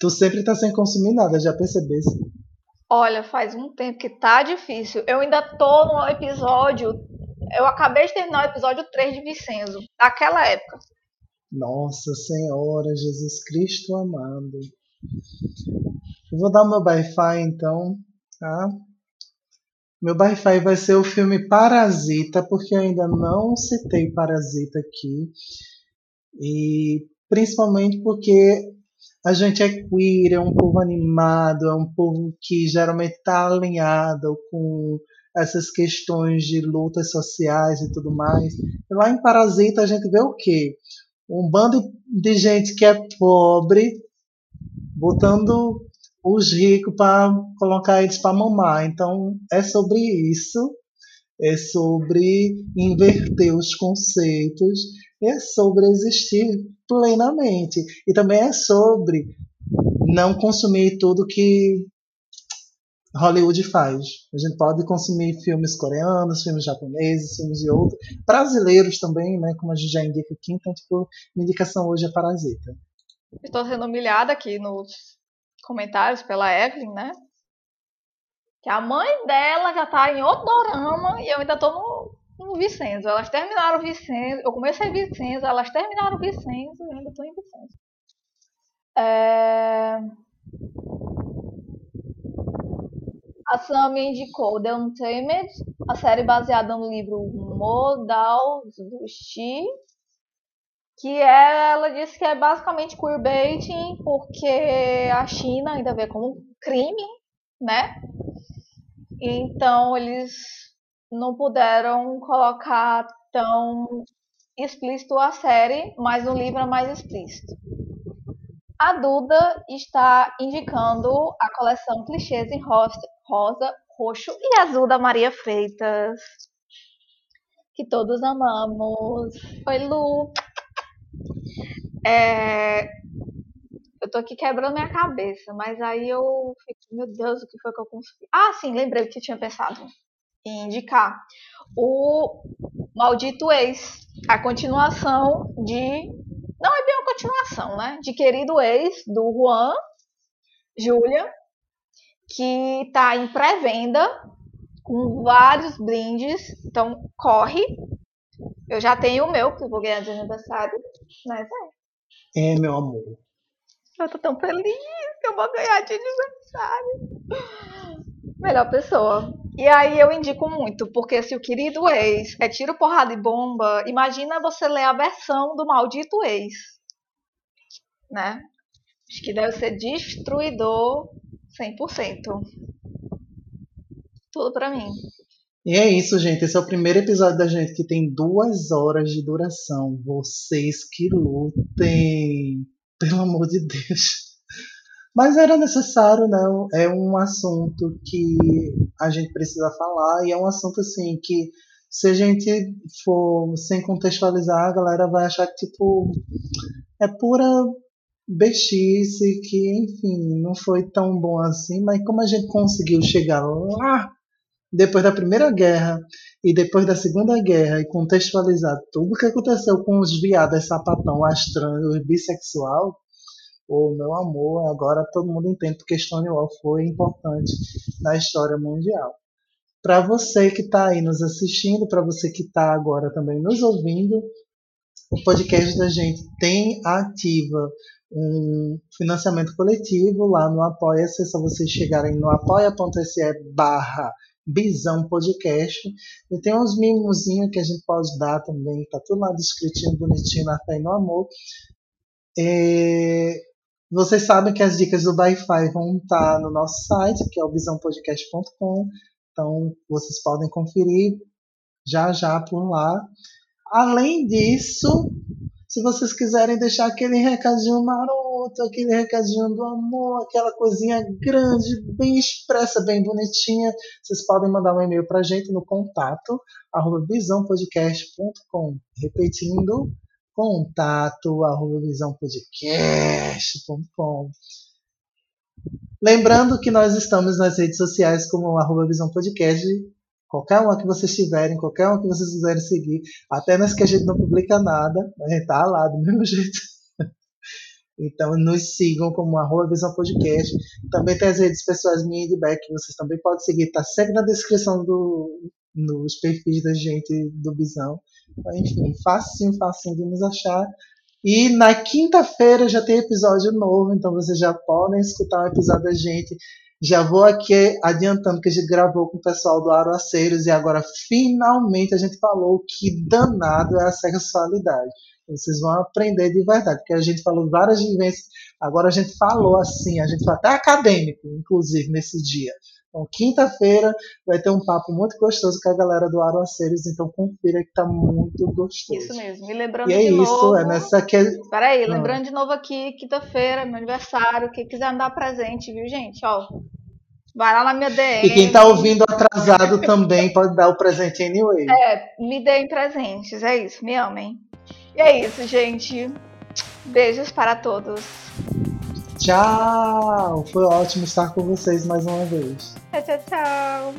Tu sempre tá sem consumir nada, já percebesse? Olha, faz um tempo que tá difícil. Eu ainda tô no episódio. Eu acabei de terminar o episódio 3 de Vicenzo, daquela época. Nossa Senhora, Jesus Cristo amado. Eu vou dar o meu Wi-Fi então, tá? Meu Wi-Fi vai ser o filme Parasita, porque eu ainda não citei Parasita aqui. E principalmente porque a gente é queer, é um povo animado, é um povo que geralmente está alinhado com essas questões de lutas sociais e tudo mais. E lá em Parasita a gente vê o quê? Um bando de gente que é pobre, botando os ricos para colocar eles para mamar. Então é sobre isso, é sobre inverter os conceitos, é sobre existir plenamente. E também é sobre não consumir tudo que Hollywood faz. A gente pode consumir filmes coreanos, filmes japoneses, filmes de outros, brasileiros também, né? Como a gente já indica aqui, então, tipo, minha indicação hoje é Parasita. Estou sendo humilhada aqui nos comentários pela Evelyn, né? Que a mãe dela já tá em outro e eu ainda tô no, no Vicenzo. Elas terminaram o Vicenzo. Eu comecei Vicenzo, elas terminaram o Vicenzo e eu ainda tô em Vicenzo. É... A Sam me indicou The Untamed, a série baseada no livro Modal Zushi, que ela disse que é basicamente queerbaiting, porque a China ainda vê como crime, né? Então eles não puderam colocar tão explícito a série, mas o livro é mais explícito. A Duda está indicando a coleção Clichês em rosa, rosa, roxo e azul da Maria Freitas, que todos amamos. Oi, Lu! É, eu tô aqui quebrando minha cabeça, mas aí eu fico, meu Deus, o que foi que eu consegui? Ah, sim, lembrei que tinha pensado em indicar. O Maldito Ex, a continuação de. Não é bem uma continuação, né? De Querido Ex, do Juan, Júlia, que tá em pré-venda, com vários brindes. Então, corre, eu já tenho o meu, que eu vou ganhar de aniversário, mas é. É, meu amor. Eu tô tão feliz que eu vou ganhar de aniversário. Melhor pessoa. E aí eu indico muito, porque se o querido ex é tiro, porrada e bomba, imagina você ler a versão do maldito ex. Né? Acho que deve ser destruidor 100%. Tudo pra mim. E é isso, gente. Esse é o primeiro episódio da gente que tem duas horas de duração. Vocês que lutem. Pelo amor de Deus. Mas era necessário? Né? É um assunto que a gente precisa falar e é um assunto assim que se a gente for sem contextualizar, a galera vai achar que tipo é pura bexice, que enfim, não foi tão bom assim, mas como a gente conseguiu chegar lá depois da Primeira Guerra e depois da Segunda Guerra e contextualizar tudo o que aconteceu com os viados sapatão, as bissexual, ou meu amor, agora todo mundo entende porque Stonewall foi importante na história mundial. Para você que está aí nos assistindo, para você que está agora também nos ouvindo, o podcast da gente tem ativa um financiamento coletivo lá no Apoia-se, é só vocês chegarem no apoia.se barra Bisão Podcast. E tem uns mimozinhos que a gente pode dar também, tá tudo lá descritinho, bonitinho, na fé e no amor. É, vocês sabem que as dicas do Wi-Fi vão estar no nosso site, que é o visãopodcast.com. Então vocês podem conferir já já por lá. Além disso, se vocês quiserem deixar aquele recadinho maroto, aquele recadinho do amor, aquela coisinha grande, bem expressa, bem bonitinha, vocês podem mandar um e-mail para a gente no contato arroba visãopodcast.com. Repetindo, contato arroba visãopodcast.com. Lembrando que nós estamos nas redes sociais como arroba Visão Podcast Qualquer uma que vocês tiverem, qualquer uma que vocês quiserem seguir, até nas que a gente não publica nada, a gente tá lá do mesmo jeito. Então nos sigam como arroba Visão Podcast. Também tem as redes pessoais minha e de Beck, que vocês também podem seguir. Tá sempre na descrição do, nos perfis da gente do Visão. Enfim, facinho, facinho de nos achar. E na quinta-feira já tem episódio novo, então vocês já podem escutar um episódio da gente já vou aqui adiantando que a gente gravou com o pessoal do Aroaceiros e agora finalmente a gente falou que danado é a sexualidade. Vocês vão aprender de verdade, porque a gente falou várias vivências, agora a gente falou assim, a gente foi até acadêmico, inclusive, nesse dia. Então, quinta-feira vai ter um papo muito gostoso com a galera do Aroaceiros, então confira que tá muito gostoso. Isso mesmo. E lembrando e é de isso, novo, é nessa que... Peraí, ah. lembrando de novo aqui, quinta-feira, meu aniversário, quem quiser me dar presente, viu, gente? Ó, vai lá na minha DM. E quem tá ouvindo atrasado também pode dar o presente anyway. É, me deem presentes, é isso, me amem. E é isso, gente. Beijos para todos. Tchau! Foi ótimo estar com vocês mais uma vez. Tchau, tchau, tchau.